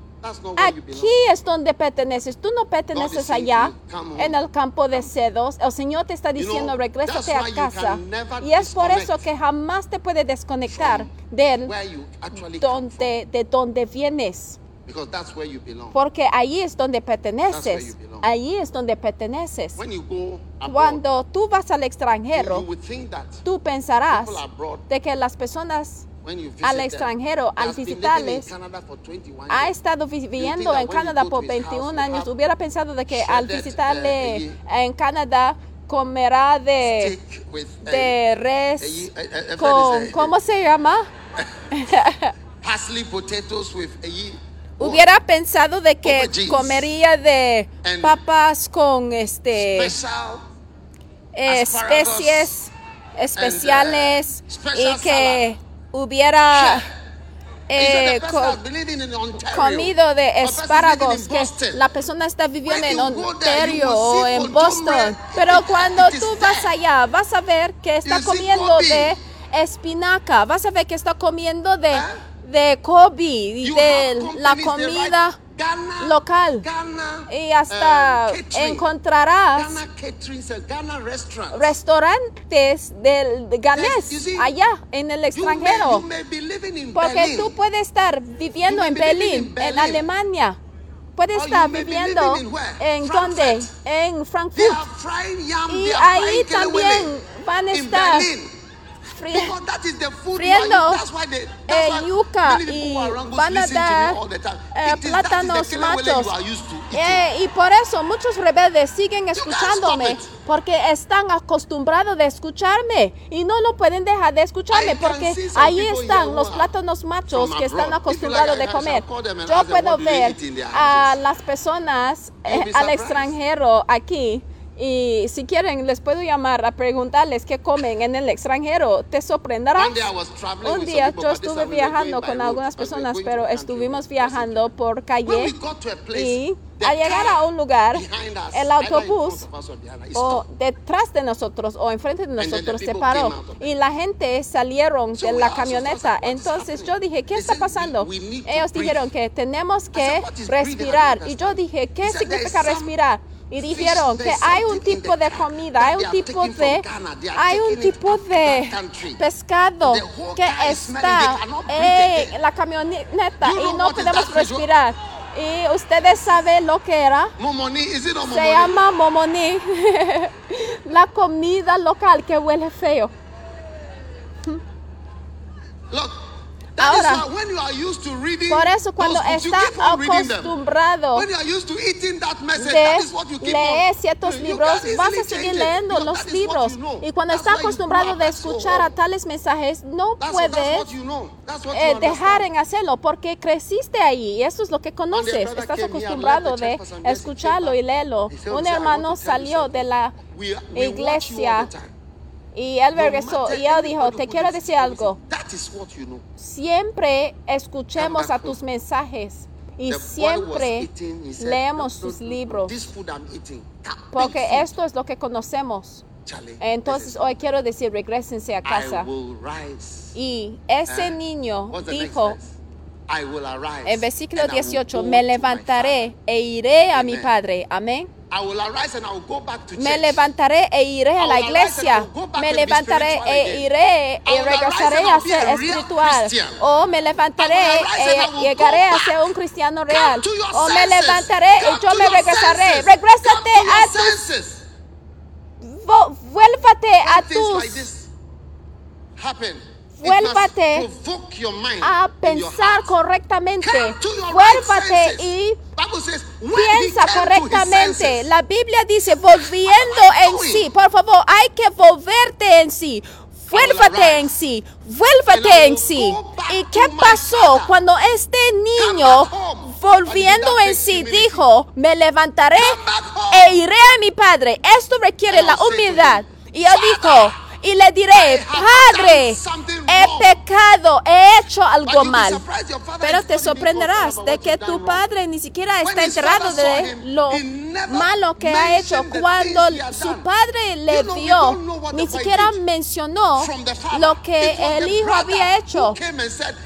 Aquí es donde perteneces. Tú no perteneces allá en el campo de cedos. El Señor te está diciendo, regrésate a casa. Y es por eso que jamás te puedes desconectar de Where you actually come from. donde, de donde vienes. Porque ahí es donde perteneces. Allí es donde perteneces. Cuando tú vas al extranjero, tú pensarás de que las personas al extranjero, al visitarles, Canada for 21 ha estado viviendo en Canadá por to his house, 21 you años. Hubiera pensado de que al shredded, visitarle uh, en Canadá comerá de, uh, de res con, eh, ¿cómo se llama? parsley potatoes with a ye- Hubiera pensado de que comería de papas con este especies especiales uh, special y que hubiera eh, co- comido de espárragos que la persona está viviendo en Ontario o en Boston. Pero cuando tú vas allá, vas a ver que está comiendo de espinaca, vas a ver que está comiendo de, de Kobe de la comida? Ghana, local. Ghana, y hasta catering. encontrarás Ghana restaurantes del de ganés see, allá en el You may, extranjero. you may Porque Berlin. tú puedes estar viviendo en Berlín, en. Alemania. Puedes estar viviendo en donde? En Frankfurt. Y ahí también van a estar Berlin. Friendo used- that's why they- that's eh, yuca y van a dar eh, plátanos machos. Eh, y por eso muchos rebeldes siguen escuchándome porque están acostumbrados de escucharme y no lo pueden dejar de escucharme porque ahí están los plátanos machos que están acostumbrados de comer. Yo puedo ver a las personas eh, al extranjero aquí y si quieren les puedo llamar a preguntarles qué comen en el extranjero. Te traveling Un día yo estuve viajando con algunas personas, pero estuvimos viajando por calle we got to a place, y al llegar a un lugar, el autobús o detrás de nosotros o enfrente de nosotros se paró y la gente salieron de la camioneta. Entonces yo dije, ¿qué está pasando? "We- we need to Ellos breathe." dijeron que tenemos que respirar. Y yo dije, ¿qué He said, "There is significa respirar? Y dijeron que hay un tipo de comida, hay un tipo de, hay un tipo de pescado que está en la camioneta y no podemos respirar. Y ustedes saben lo que era. Momoni, Se momoni? llama momoní. la comida local que huele feo. Ahora, Por eso cuando está acostumbrado de leer ciertos libros, vas a seguir leyendo los libros. Y cuando está acostumbrado de escuchar a tales mensajes, no puedes eh, dejar en hacerlo porque creciste ahí y eso es lo que conoces. Estás acostumbrado de escucharlo y leerlo. Un "Sir, I hermano salió de la iglesia. Y él regresó y él dijo, te quiero decir algo. Siempre escuchemos a tus mensajes y siempre leemos "No, no, sus no, libros porque esto es lo que conocemos. Entonces hoy quiero decir, regresense a casa. Y ese Eh, niño dijo, en versículo and I will 18, go me levantaré e iré a mi. Padre. Amén. Me levantaré e iré a la iglesia. Me levantaré e iré y will regresaré a ser espiritual. O me levantaré e llegaré a ser un cristiano real. O me levantaré y Come yo me regresaré. Regrésate a tus, vuélvate a tus, Vuélvate a pensar correctamente. Vuélvate y piensa correctamente. La Biblia dice, volviendo en sí. Por favor, hay que volverte en sí. Vuélvate en sí, vuélvate en sí. ¿Y qué pasó cuando este niño, volviendo en sí, dijo, me levantaré e iré a mi padre? Esto requiere la humildad. Y él dijo, y le diré, Padre, he pecado, he hecho algo mal. Pero te sorprenderás de que tu padre ni siquiera está enterado de lo malo que ha hecho. Cuando su padre le vio, ni siquiera mencionó lo que el hijo había hecho.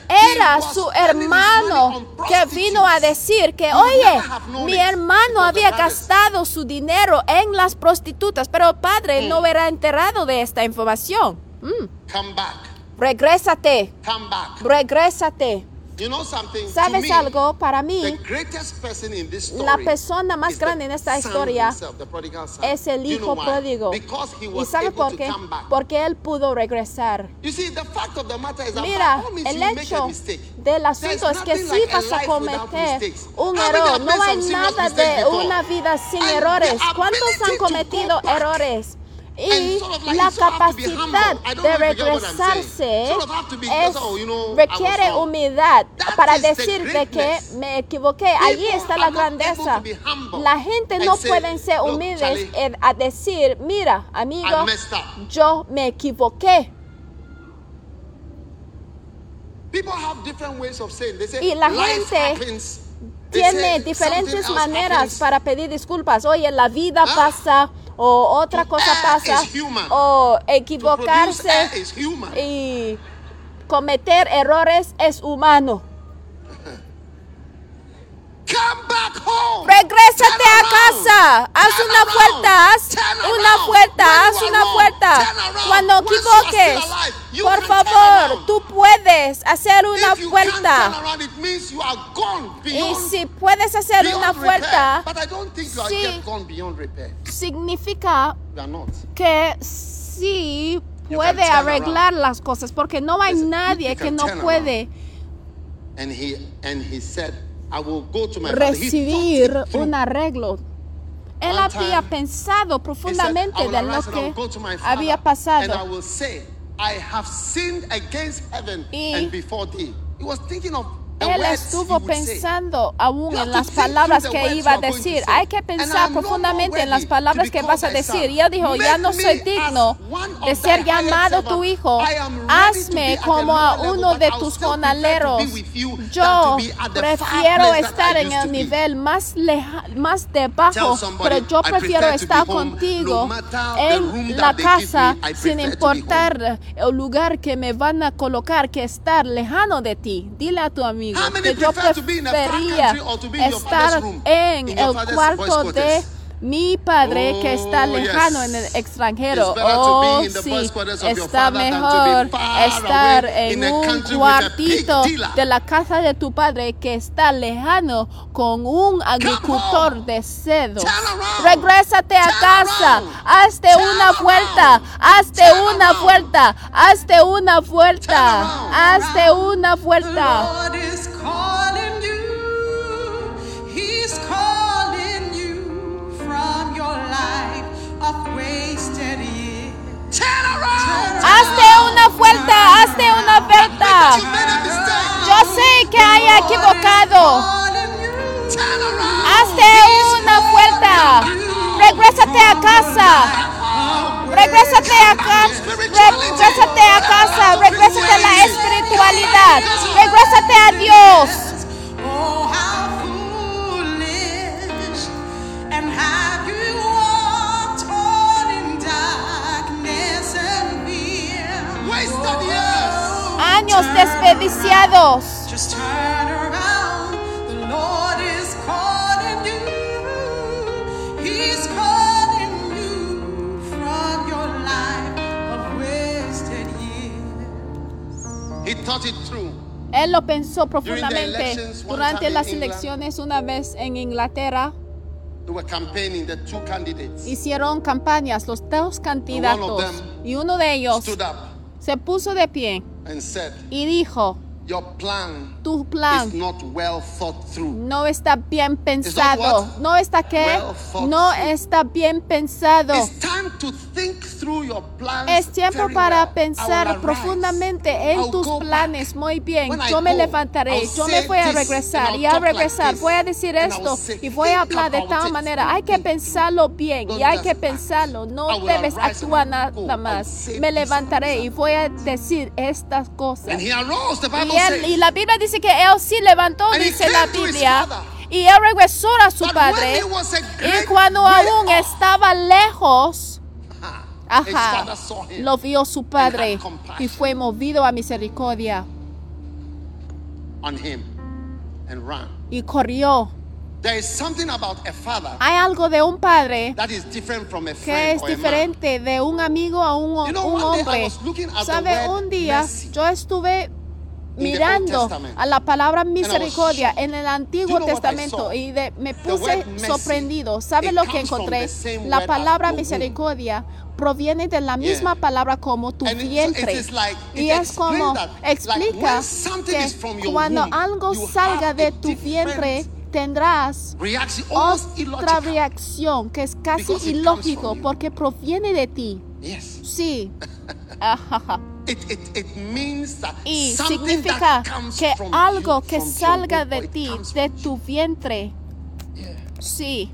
Era su hermano que vino a decir que, oye, mi hermano había gastado su dinero en las prostitutas, pero el padre no era enterado de esta información. Mm. Come back. Regrésate, Come back. regrésate. You know something? ¿Sabes me, algo? Para mí, greatest person in this story la persona más grande en esta historia himself, es el You know hijo pródigo. ¿Y sabe por qué? Porque él pudo regresar. You see, the fact of the matter is that Mira, el hecho mistake. del asunto es que nothing sí like a vas a cometer un error. No hay nada de una vida sin errores. ¿Cuántos han cometido errores? Y la capacidad de regresarse es, requiere humildad para decir de que me equivoqué. Allí está la grandeza. La gente no say, pueden ser "Look, humildes a decir, mira, amigo, I messed up." yo me equivoqué. People have different ways of saying. They say, Y la gente Tiene "Something diferentes maneras happens." para pedir disculpas. Oye, la vida Ah. pasa o otra cosa pasa o equivocarse y cometer errores es humano. Come back home. Regrésate a casa, haz una puerta, haz una puerta, haz una puerta. Cuando equivoques, por favor, tú puedes hacer una puerta. Y si puedes hacer una puerta, sí. significa que sí puede arreglar las cosas, porque no hay nadie que no puede Recibir un arreglo. Él había pensado profundamente "I will de lo que había pasado. will say, I have sinned against heaven Y Él estuvo pensando aún en las palabras que iba a decir. say. Hay que pensar profundamente en las palabras que vas a decir. Y él dijo, ya no soy digno de ser llamado tu hijo. Hazme como a uno de tus jornaleros. Yo prefiero estar en el nivel más, leja, más debajo, pero yo "I prefiero estar contigo en la casa sin importar el lugar que me van a colocar que estar lejano de ti. Dile a tu amigo How many que yo prefer to be in a far prefería country or to be in your estar en el cuarto de? Mi padre que está Oh, lejano en el extranjero. Oh, sí, está mejor estar en un cuartito de la casa de tu padre que está lejano con un agricultor de around. Regrésate a casa, hazte una vuelta, hazte una vuelta, hazte una vuelta, hazte una vuelta. Que haya equivocado. Hazte una vuelta. Regrésate a casa. Regrésate a casa. Regrésate a casa. Regrésate a la espiritualidad. Regrésate a Dios. Oh, how Él lo pensó profundamente durante las elecciones una vez en Inglaterra. They were campaigning the two candidates. Hicieron campañas los dos candidatos y uno de ellos se puso de pie and said, y dijo, Your plan tu plan no está bien pensado. No está qué? No está bien pensado. It's time to think through your plans. Es tiempo para pensar profundamente en tus planes. Muy bien, yo me levantaré, yo me voy a regresar y al regresar voy a decir esto y voy a hablar de tal manera. Hay que pensarlo bien y hay que pensarlo. No debes actuar nada más. Me levantaré y voy a decir estas cosas. Y, él- y la Biblia dice que él sí levantó, And dice la Biblia. Y él regresó a su But padre. Y cuando aún off, estaba lejos, ajá, lo vio su padre y fue movido a misericordia on him and ran. y corrió. There is something about a father Hay algo de un padre that is different from a que es diferente de un amigo a un, You know, un hombre. ¿Sabe? Un día yo estuve mirando a la palabra misericordia en el Antiguo Testamento y de- me puse sorprendido. ¿Sabe lo que encontré? La palabra misericordia proviene de la misma palabra como tu vientre. y es como explica que cuando algo salga de tu vientre tendrás otra reacción que es casi ilógico porque proviene de ti. Sí. It, it, it means that Y something significa that comes que from algo you, que from salga de ti, de tu vientre. Yeah. Sí.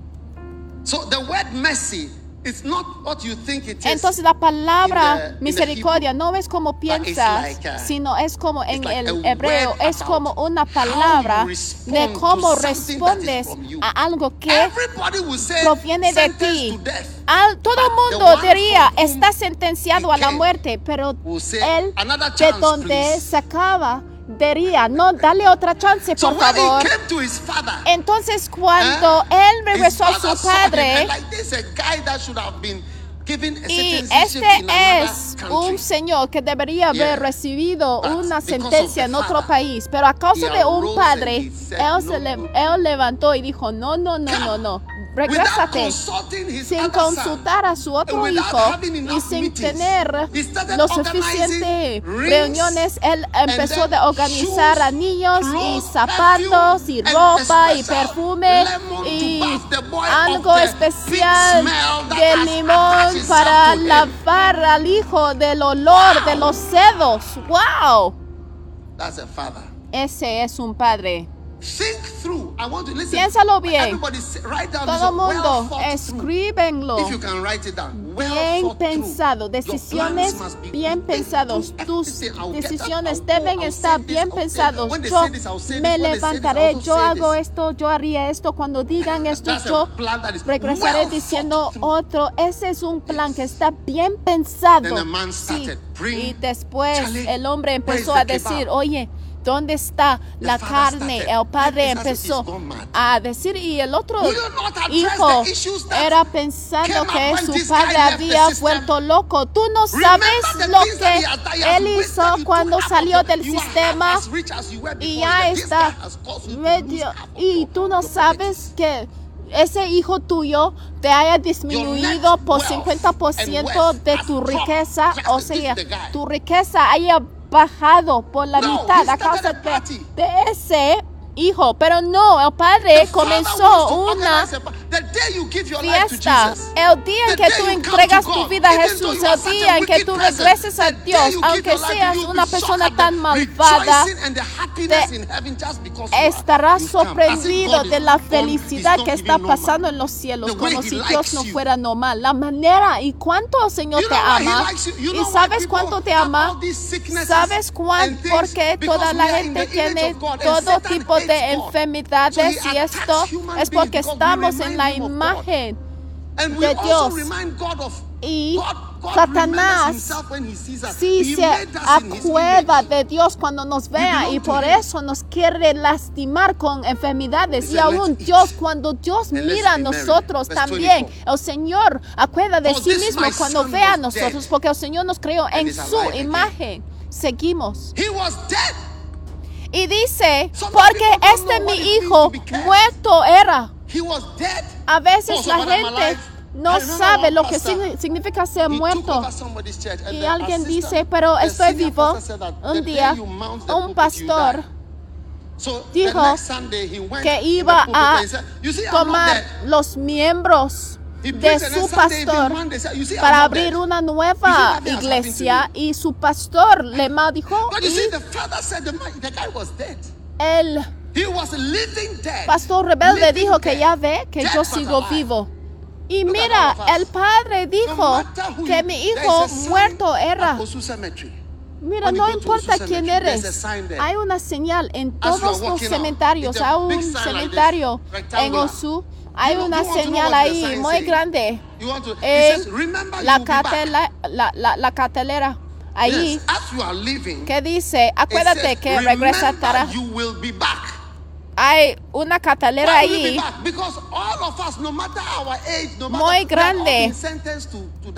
So the word mercy is not what you think it is. Entonces la palabra misericordia no es como piensas, like, uh, sino es como en el a hebreo, es como una palabra de cómo something that is respondes a algo que proviene de ti. Al, todo el mundo diría, está sentenciado a la muerte, pero él "Another de donde please." Diría, no, dale otra chance, por favor. he came to his father, Entonces cuando eh, él regresó a su padre, Y este es un señor que debería haber recibido una sentencia en otro país, pero a causa de un padre, él, se "No, le- no." él levantó y dijo, no, no, no, no, no, regrésate. Sin consultar a su otro hijo y sin tener lo suficiente reuniones, él empezó de organizar a niños y zapatos y ropa y perfume y algo especial de limón para lavar al hijo del olor de los sedos. ¡Wow! That's a father. Ese es un padre. Think through. I want to listen. Piénsalo bien. Write down Todo. Well mundo, through. escríbenlo. If you can write it down. Well Bien pensado, decisiones bien pensados. Tus decisiones deben estar bien pensados. Yo me levantaré, yo hago esto, yo haría esto. Cuando digan esto, yo regresaré well diciendo otro. Ese es un plan que está bien pensado. Then the man Sí. started, "Bring- Y después el hombre empezó a decir, kebab?" oye, ¿dónde está la carne? El padre "This has- empezó he's gone mad." a decir y el otro hijo era pensando que su padre había vuelto loco. Tú no sabes lo que él hizo cuando salió del sistema y ya está medio y tú no sabes que ese hijo tuyo te haya disminuido por wealth 50% and de tu riqueza, o sea, tu riqueza haya bajado por la No, mitad a causa de, de ese hijo, pero no, el padre comenzó una fiesta. El día en que tú entregas tu vida a Jesús, el día en que tú regreses a Dios, aunque seas una persona tan malvada, te estarás sorprendido de la felicidad que está pasando en los cielos, como si Dios no fuera normal. La manera y cuánto el Señor te ama. ¿Y sabes cuánto te ama? ¿Sabes cuán, and things? por qué Because toda la gente tiene todo tipo de enfermedades y esto es porque estamos en la imagen And we de also Dios. remind God of Y Satanás remembers himself when he sees us. sí se acuerda de Dios cuando nos vea y por eso nos quiere lastimar con enfermedades. Y aún "Let's Dios, cuando Dios mira a be merry." nosotros también, 24. el Señor acuerda de sí mismo cuando son ve a nosotros, porque el Señor nos creó en su imagen. Seguimos. He was dead. Y dice, porque este mi hijo muerto era. He was dead. A veces la gente no sabe lo que significa ser muerto. Y alguien dice, pero estoy vivo. Un día, un pastor dijo que iba a and he said, "You see, I'm not tomar dead." los miembros de su pastor Monday, said, "You see, I'm para abrir dead." una nueva iglesia y su pastor le maldijo But pastor rebelde dijo que ya ve que yo sigo vivo. Y mira, el padre dijo que mi hijo muerto era. Mira, no importa quién eres. Hay una señal en todos los cementerios. Hay un cementerio en. Osu. Hay una señal ahí muy grande. En remember la, catela- la, la, la cartelera. Ahí Yes, as you are living, que dice, it acuérdate says, que regresará. remember you will be back. Hay una cartelera Why will you be ahí back? Because all of us, no matter our age, no matter Muy we have all grande. been sentenced to, to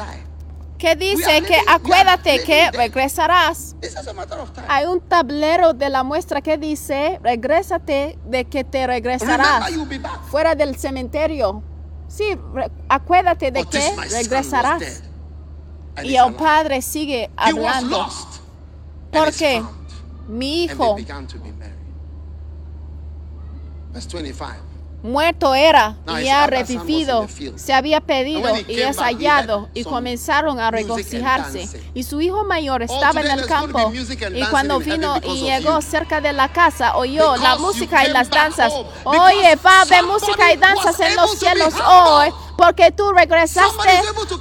Muerto era y ha revivido. Se había pedido y es hallado. Y comenzaron a regocijarse. Y su hijo mayor estaba en el campo. Y cuando vino y llegó cerca de la casa, oyó la música y las danzas. Oye, va a música y danzas en los cielos hoy porque tú regresaste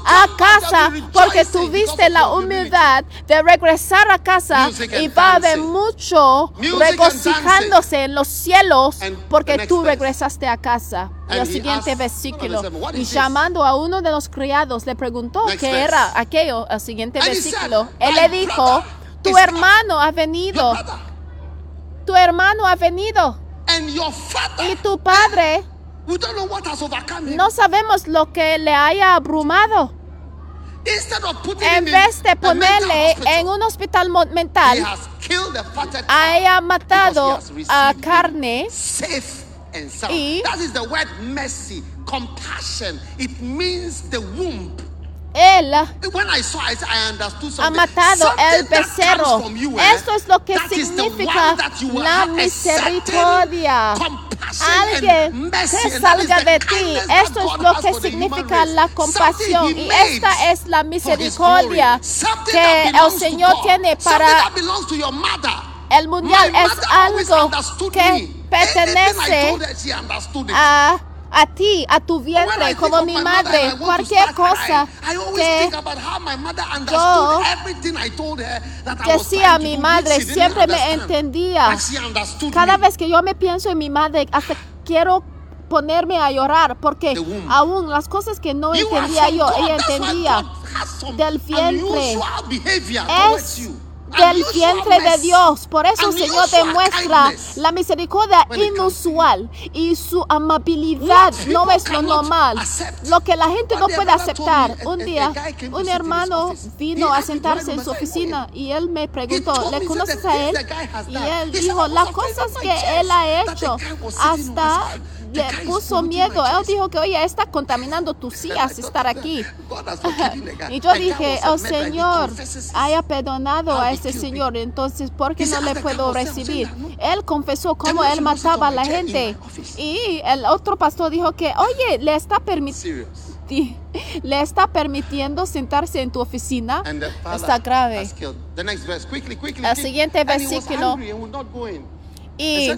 a casa, porque tuviste la humildad de regresar a casa y va a haber mucho regocijándose en los cielos porque tú regresaste a casa. Y el siguiente versículo. Y llamando a uno de los criados le preguntó qué era aquello, el siguiente versículo. Él le dijo, tu hermano ha venido. Tu hermano ha venido. Y tu padre no sabemos lo que le haya abrumado. En vez de ponerle en un hospital mental, haya matado a carne y él ha matado el becerro. Esto es lo que significa la misericordia. Alguien que salga de ti. Esto es lo que significa la compasión. Y esta es la misericordia que el Señor tiene para el mundial. Es algo que pertenece a a ti, a tu vientre, como mi madre, cualquier cosa que yo decía a mi madre, siempre me entendía. Cada vez que yo me pienso en mi madre, hasta quiero ponerme a llorar porque aún las cosas que no entendía yo, ella entendía del vientre. Es del vientre de Dios. Por eso, Señor, te muestra la misericordia inusual y su amabilidad no es lo normal. Lo que la gente no puede aceptar. Un día, un hermano vino a sentarse en su oficina y él me preguntó, ¿le conoces a él? Y él dijo, las cosas que él ha hecho hasta le puso miedo. ¿eh? Él dijo que, oye, está contaminando tus sillas estar aquí. y yo dije, oh Señor, haya perdonado a este Señor, entonces, ¿por qué no le puedo recibir? Él confesó cómo él mataba a la gente. Y el otro pastor dijo que, oye, le está permitiendo le está permitiendo sentarse en tu oficina, está grave. El siguiente versículo. Y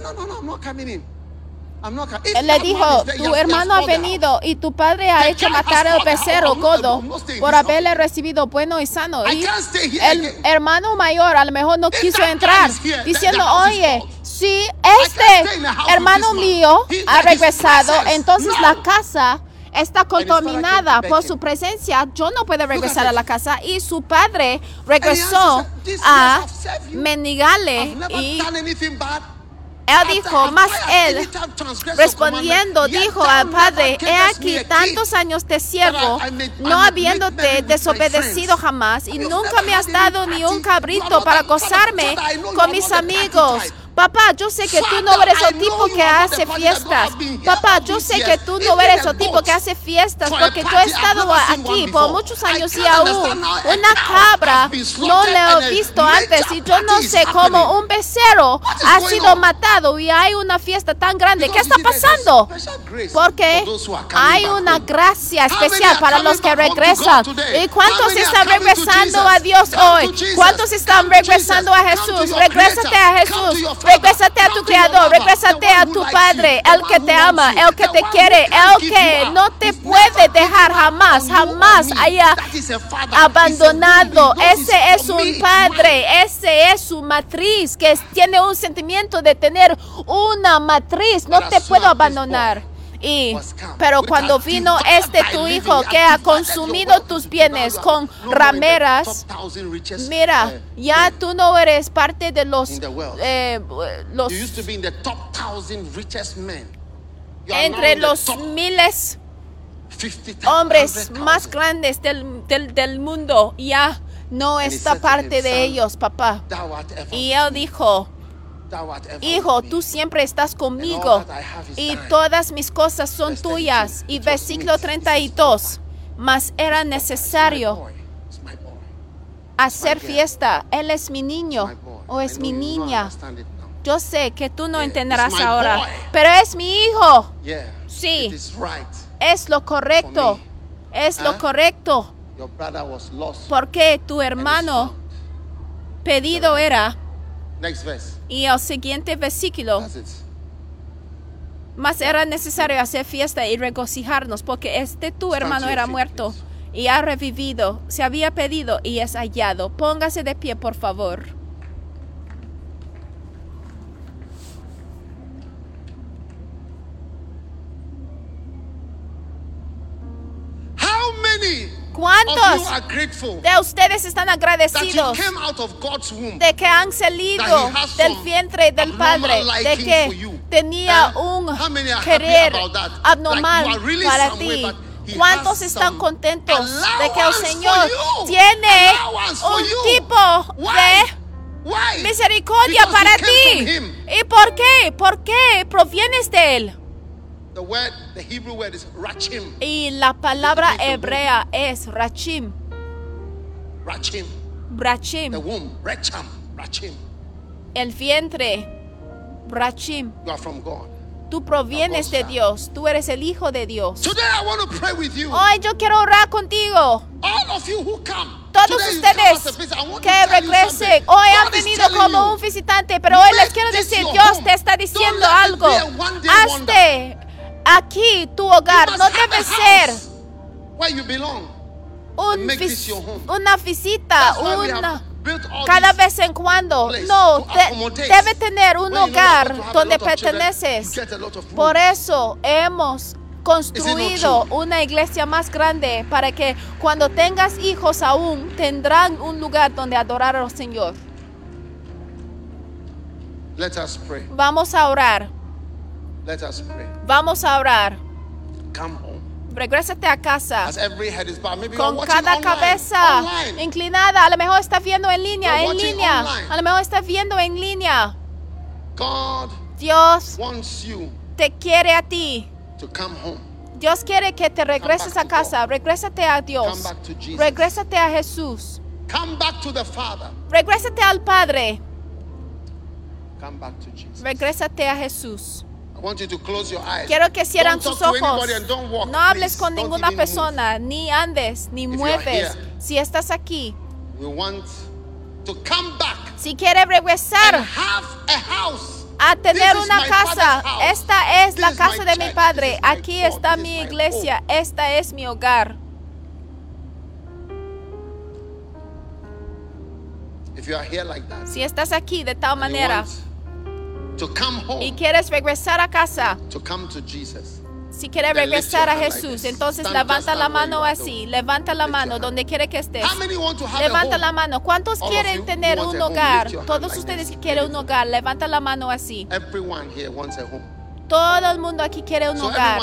él Le dijo, tu hermano ha venido y tu padre ha hecho matar al pecero codo por haberle recibido bueno y sano. Y el hermano mayor a lo mejor no quiso entrar diciendo, oye, si este hermano mío ha regresado, entonces la casa está contaminada por su presencia, yo no puedo regresar a la casa. Y su padre regresó a mendigarle y él dijo, más él, respondiendo, dijo al Padre, he aquí tantos años te siervo, no habiéndote desobedecido jamás, y nunca me has dado ni un cabrito para gozarme con mis amigos. Papá, yo sé que tú no eres el tipo que hace fiestas. Papá, yo sé que tú no eres el tipo que hace fiestas porque yo he estado aquí por muchos años y aún una cabra no la he visto antes y yo no sé cómo un becerro ha sido matado y hay una fiesta tan grande. ¿Qué está pasando? Porque hay una gracia especial para los que regresan. ¿Y cuántos están regresando a Dios hoy? ¿Cuántos están regresando a Jesús? Regrésate a Jesús. Regrésate a tu Creador, regrésate a tu Padre, el que te ama, el que te quiere, el que no te puede dejar jamás, jamás haya abandonado. Ese es un Padre, ese es su matriz, que tiene un sentimiento de tener una matriz, no te puedo abandonar. Y, pero cuando vino este tu hijo que ha consumido tus bienes con rameras, mira, ya tú no eres parte de los... Eh, los entre los miles hombres más grandes del, del, del mundo, ya no está parte de ellos, papá. Y él dijo, Hijo, tú siempre estás conmigo y todas mis cosas son tuyas. Y versículo 32, mas era necesario hacer fiesta. Él es mi niño o es mi niña. Yo sé que tú no entenderás ahora, pero es mi hijo. Sí, es lo correcto. Es lo correcto. Porque tu hermano pedido era. Y el siguiente versículo. Mas era necesario hacer fiesta y regocijarnos porque este tu hermano era muerto y ha revivido. Se había pedido y es hallado. Póngase de pie, por favor. How many ¿Cuántos de ustedes están agradecidos de que han salido del vientre del Padre, de que tenía un querer abnormal para ti. ¿Cuántos están contentos de que el Señor tiene un tipo de misericordia para ti? ¿Y por qué? ¿Por qué provienes de él? The word, the Hebrew word is rachim. Y la palabra womb. hebrea es rachim, Rachim. The rachim, womb. Racham. Rachim. el vientre, rachim. You are from God. Tú provienes de Dios, tú eres el Hijo de Dios. Today I want to pray with you. Hoy yo quiero orar contigo. All of you who come. Todos ustedes que regresen, hoy han venido como un visitante, pero hoy les quiero decir, Dios te está diciendo algo. Hazte aquí tu hogar, no debe ser house Where you belong. un vis- una visita, una cada vez en cuando. No, de- debe tener un hogar donde perteneces. Por eso hemos construido una iglesia más grande para que cuando tengas hijos aún tendrán un lugar donde adorar al Señor. Let us pray. Vamos a orar, Let us pray. vamos a orar. Come home. Regrésate a casa As every head is bowed. Maybe con cada online. cabeza Online. inclinada. A lo mejor estás viendo en línea, You're en línea. online. A lo mejor estás viendo en línea. God Dios wants you te quiere a ti. to come home. Dios quiere que te regreses a casa. Regrésate a Dios. Regrésate a Jesús. Come back to the Father. Regrésate al Padre. Come back to Jesus. Regrésate a Jesús. Quiero que cierran to ojos. No hables con ninguna persona, ni andes, ni mueves. Si estás aquí, si quieres regresar a tener una casa, esta es la casa de mi padre. Aquí está mi iglesia. Esta es mi hogar. Si estás aquí de tal manera to come home, y quieres regresar a casa, to come to Jesus. si quieres regresar a Jesús, entonces levanta la mano así, levanta la mano donde quiere que estés. How many want to have a Levanta la mano. ¿Cuántos quieren tener un hogar? Todos ustedes que quieren un hogar, levanta la mano así. Todo el mundo aquí quiere un hogar.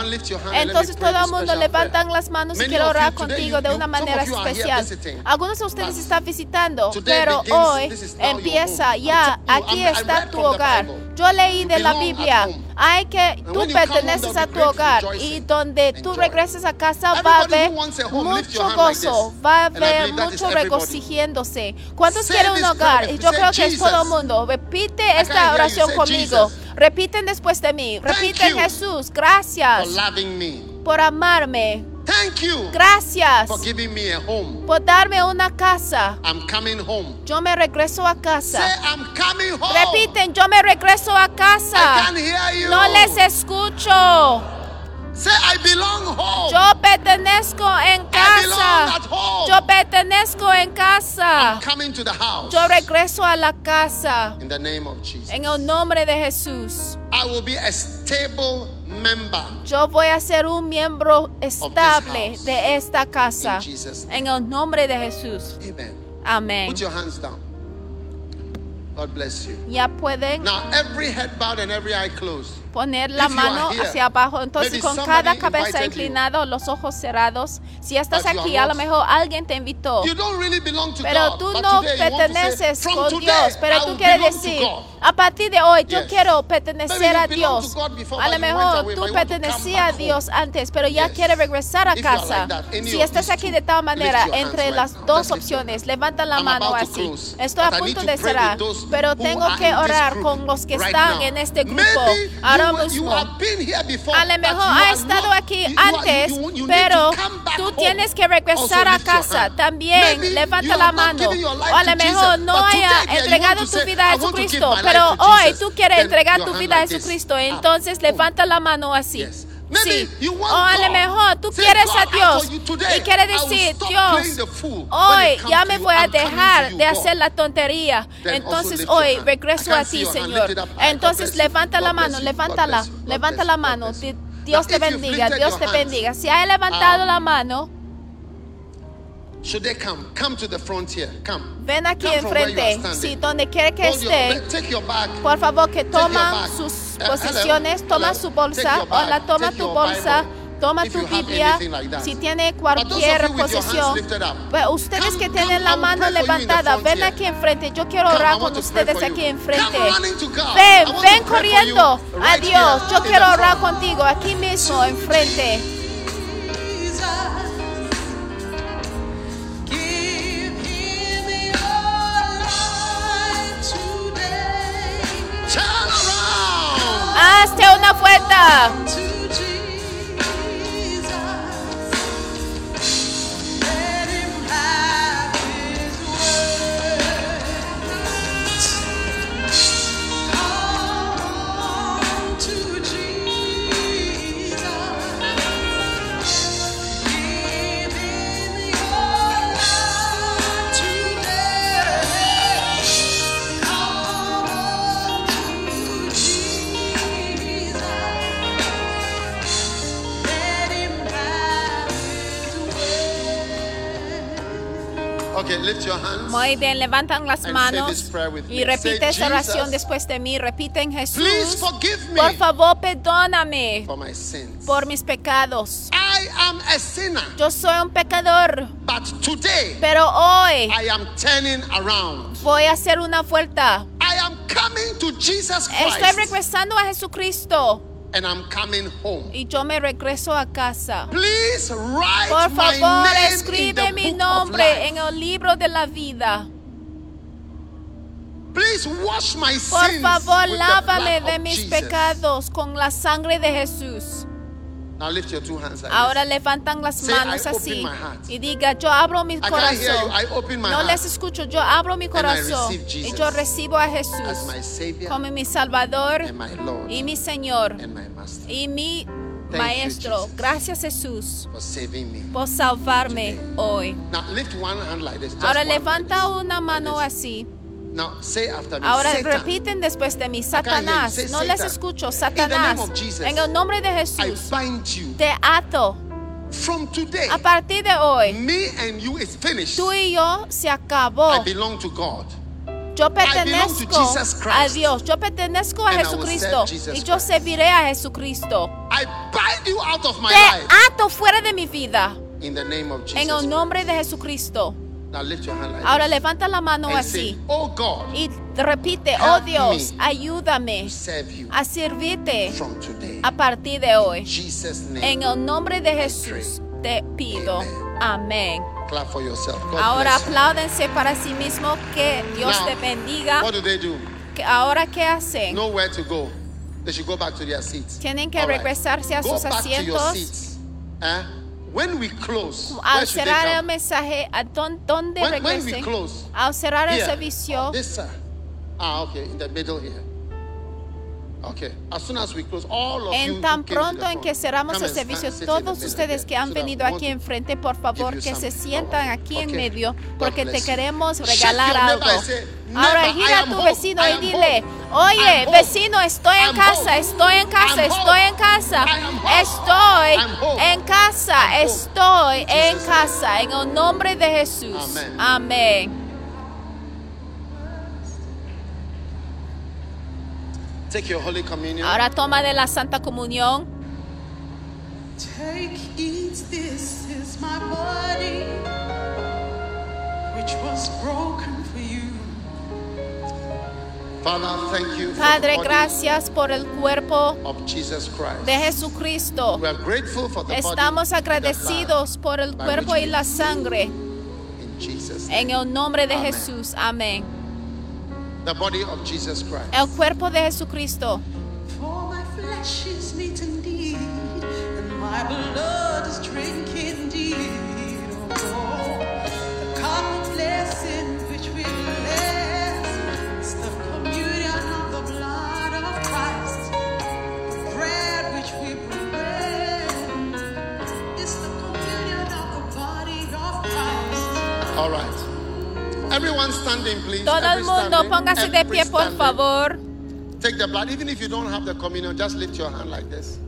Entonces todo el mundo levantan las manos y of orar contigo de una manera especial. Algunos de ustedes están visitando, pero hoy empieza ya. Aquí está tu hogar. Yo leí de la Biblia. Hay que tú perteneces a tu hogar y donde tú regreses a casa va a haber mucho gozo, va a haber mucho everybody. regocijiéndose. ¿Cuántos quieren un hogar? Y yo creo que es todo el mundo. Repite esta oración conmigo. Repiten después de mí. Repiten Jesús. For Gracias loving me. por amarme. Thank you Gracias for giving me a home. por darme una casa. I'm coming home. Yo me regreso a Say, casa. I'm coming home. Repiten, yo me regreso a I casa. can hear you. No les escucho. Say, I belong home. Yo pertenezco en I belong casa. at home. Yo pertenezco en casa. I'm coming to the house. Yo regreso a la casa. In the name of Jesus. En el nombre de Jesús. I will be a stable member. Yo voy a ser un miembro estable de esta casa. In Jesus' En el nombre de Jesús. Amen. Amén. Put your hands down. God bless you. Ya pueden Now, every head bowed and every eye closed. Poner la mano hacia abajo. Entonces, con cada cabeza inclinada, los ojos cerrados. Si estás aquí, a lo mejor alguien te invitó. Pero tú no perteneces con Dios, pero tú quieres decir, a partir de hoy yo quiero pertenecer a Dios. A lo mejor tú pertenecías a Dios antes, pero ya quieres regresar a casa. Si estás aquí de tal manera entre las dos opciones, levanta la mano así. Estoy a punto to de cerrar, pero tengo que orar con los que están en este grupo you, you before, A lo mejor ha estado not- aquí antes, you- pero tú tienes que regresar a casa. También Maybe levanta la mano. O a lo mejor Jesus, no haya today entregado tu say, vida a "I want to give Jesucristo, pero hoy Jesus." tú quieres entregar tu vida a. Jesucristo. Ah. Entonces levanta la mano así. Yes. Sí. O a lo mejor tú quieres "God, a Dios y quieres decir, Dios, hoy ya me voy a dejar de God." hacer la tontería. Entonces hoy regreso a ti. Señor. Entonces levanta la mano, levántala, levanta la mano. Dios te bendiga, Dios te bendiga. Si has levantado um, la mano, Should they come? Come to the front here. Come. ven aquí enfrente. Si donde quiere que your- esté, take your bag. por favor que bag. sus posiciones, toma su bolsa, hola, toma tu bolsa, toma tu Biblia. Si tiene cualquier posesión, pues ustedes que tienen la mano levantada, ven aquí enfrente. Yo quiero orar con ustedes aquí enfrente. Ven, ven corriendo you. a right Dios. here. Yo quiero orar contigo aquí mismo enfrente. Hazte una puerta. Muy bien, levantan las manos y repite esta oración "Jesus, después de mí. Repiten Jesús. Por favor, perdóname for my sins. por mis pecados. I am a sinner, Yo soy un pecador, but today pero hoy I am turning around. voy a hacer una vuelta. I am coming to Jesus Estoy regresando a Jesucristo and I'm coming home. y yo me regreso a casa. Please write Por my favor, name in escribe mi nombre en el libro de la vida. Please wash my Por sins favor, lávame de mis Jesus. pecados con la sangre de Jesús. Now lift your two hands like Ahora this. levantan las Say, manos "I open así my heart." y diga, yo abro mi I can't hear you. corazón. I open my No heart les escucho, yo abro mi I corazón receive Jesus y yo recibo a as Jesús my Savior como mi Salvador and my Lord y mi Señor and my Master y mi you, Maestro. Jesus. Gracias Jesús for saving me. por salvarme hoy. Now lift one hand like this. just Ahora one like levanta this, una mano this. así. Now say after me. Ahora Satan, repiten después de mí. Satanás. No les Satan. escucho, the name Satanás. Jesus. En el nombre de I Jesús, bind you. te ato. From today, A partir de hoy, me and you is finished. tú y yo se I acabó. belong to God. Yo belong to pertenezco Jesus Christ. a Dios, yo pertenezco a I Jesucristo y yo Christ. serviré a Jesucristo. I bind you out of my Te life. ato fuera de mi vida In the name of Jesus. en el nombre de Jesucristo. Now lift your hand like Ahora levanta la mano así Oh God, y repite, oh Dios, me ayúdame a servirte from today. a partir de hoy. In Jesus' name. En el nombre de Jesús te pido. Amén. Clap for yourself. God Ahora apláudense para sí mismo. Que Dios te bendiga. What do they do? Que ahora qué hacen? Nowhere to go. They should go back to their seats. Tienen que regresarse a Go sus back to your asientos. When we close, Al where should they cerrar el mensaje, ¿a dónde When, when we close, Al cerrar el servicio, This side. Ah, okay, in the middle here. Okay. As soon as we close, all of you en tan pronto en que cerramos el servicio, todos ustedes que han venido aquí enfrente, por favor, que se sientan aquí en medio, porque te queremos regalar algo. Ahora "Neighbor, I gira a tu vecino y dile, oye, vecino, estoy en casa, estoy en casa, estoy en casa, estoy en casa, estoy en casa, en el nombre de Jesús. Amén. Take your Holy Communion. Ahora toma de la Santa Comunión. Take, eat, this is my body, which was broken for you. Father, thank you for Padre, the body gracias por el cuerpo of Jesus Christ. de Jesucristo. We are grateful for the Estamos agradecidos por el cuerpo y la sangre blood. In Jesus' name. en el nombre de Amén. Jesús. Amén. The body of Jesus Christ. el cuerpo de Jesucristo. For my flesh is meat indeed, and my blood is drink Everyone standing, please. Todo el Every mundo standing, póngase de pie, por standing. favor. Take the blood. Even if you don't have the communion, just lift your hand like this.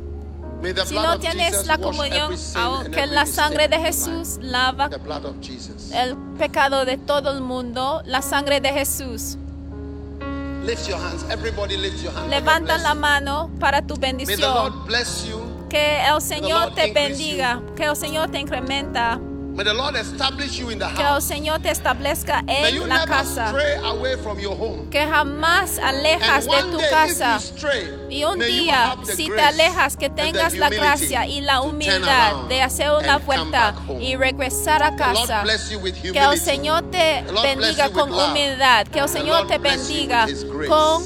May the Si blood no tienes la comunión, aunque la sangre de Jesús lava The blood of Jesus. el pecado de todo el mundo, la sangre de Jesús. Lift your hands. Everybody lift your hands. May the Levanta la mano para tu May the bendición. Lord bless you. Que el Señor te bendiga, que el Señor te incrementa, May the Lord establish you in the que el house. Señor te establezca May you en la never casa, stray away from your home. que jamás alejas And de tu day, casa. stray, Y un may you día, si te alejas, que tengas la gracia y la humildad de hacer una vuelta y regresar a casa. Que el. Señor te bendiga con humildad. Que el Señor te bendiga con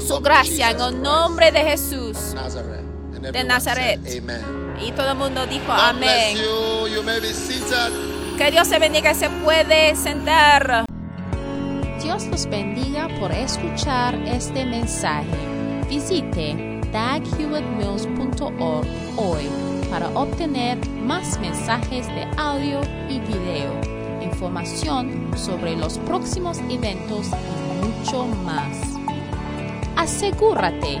su gracia en el nombre de Jesús. De Nazaret. Amen. Y todo el mundo dijo amén. you. You may be seated. Que Dios te bendiga y se puede sentar. Dios los bendiga por escuchar este mensaje. Visite daghewittmills.org hoy para obtener más mensajes de audio y video, información sobre los próximos eventos y mucho más. Asegúrate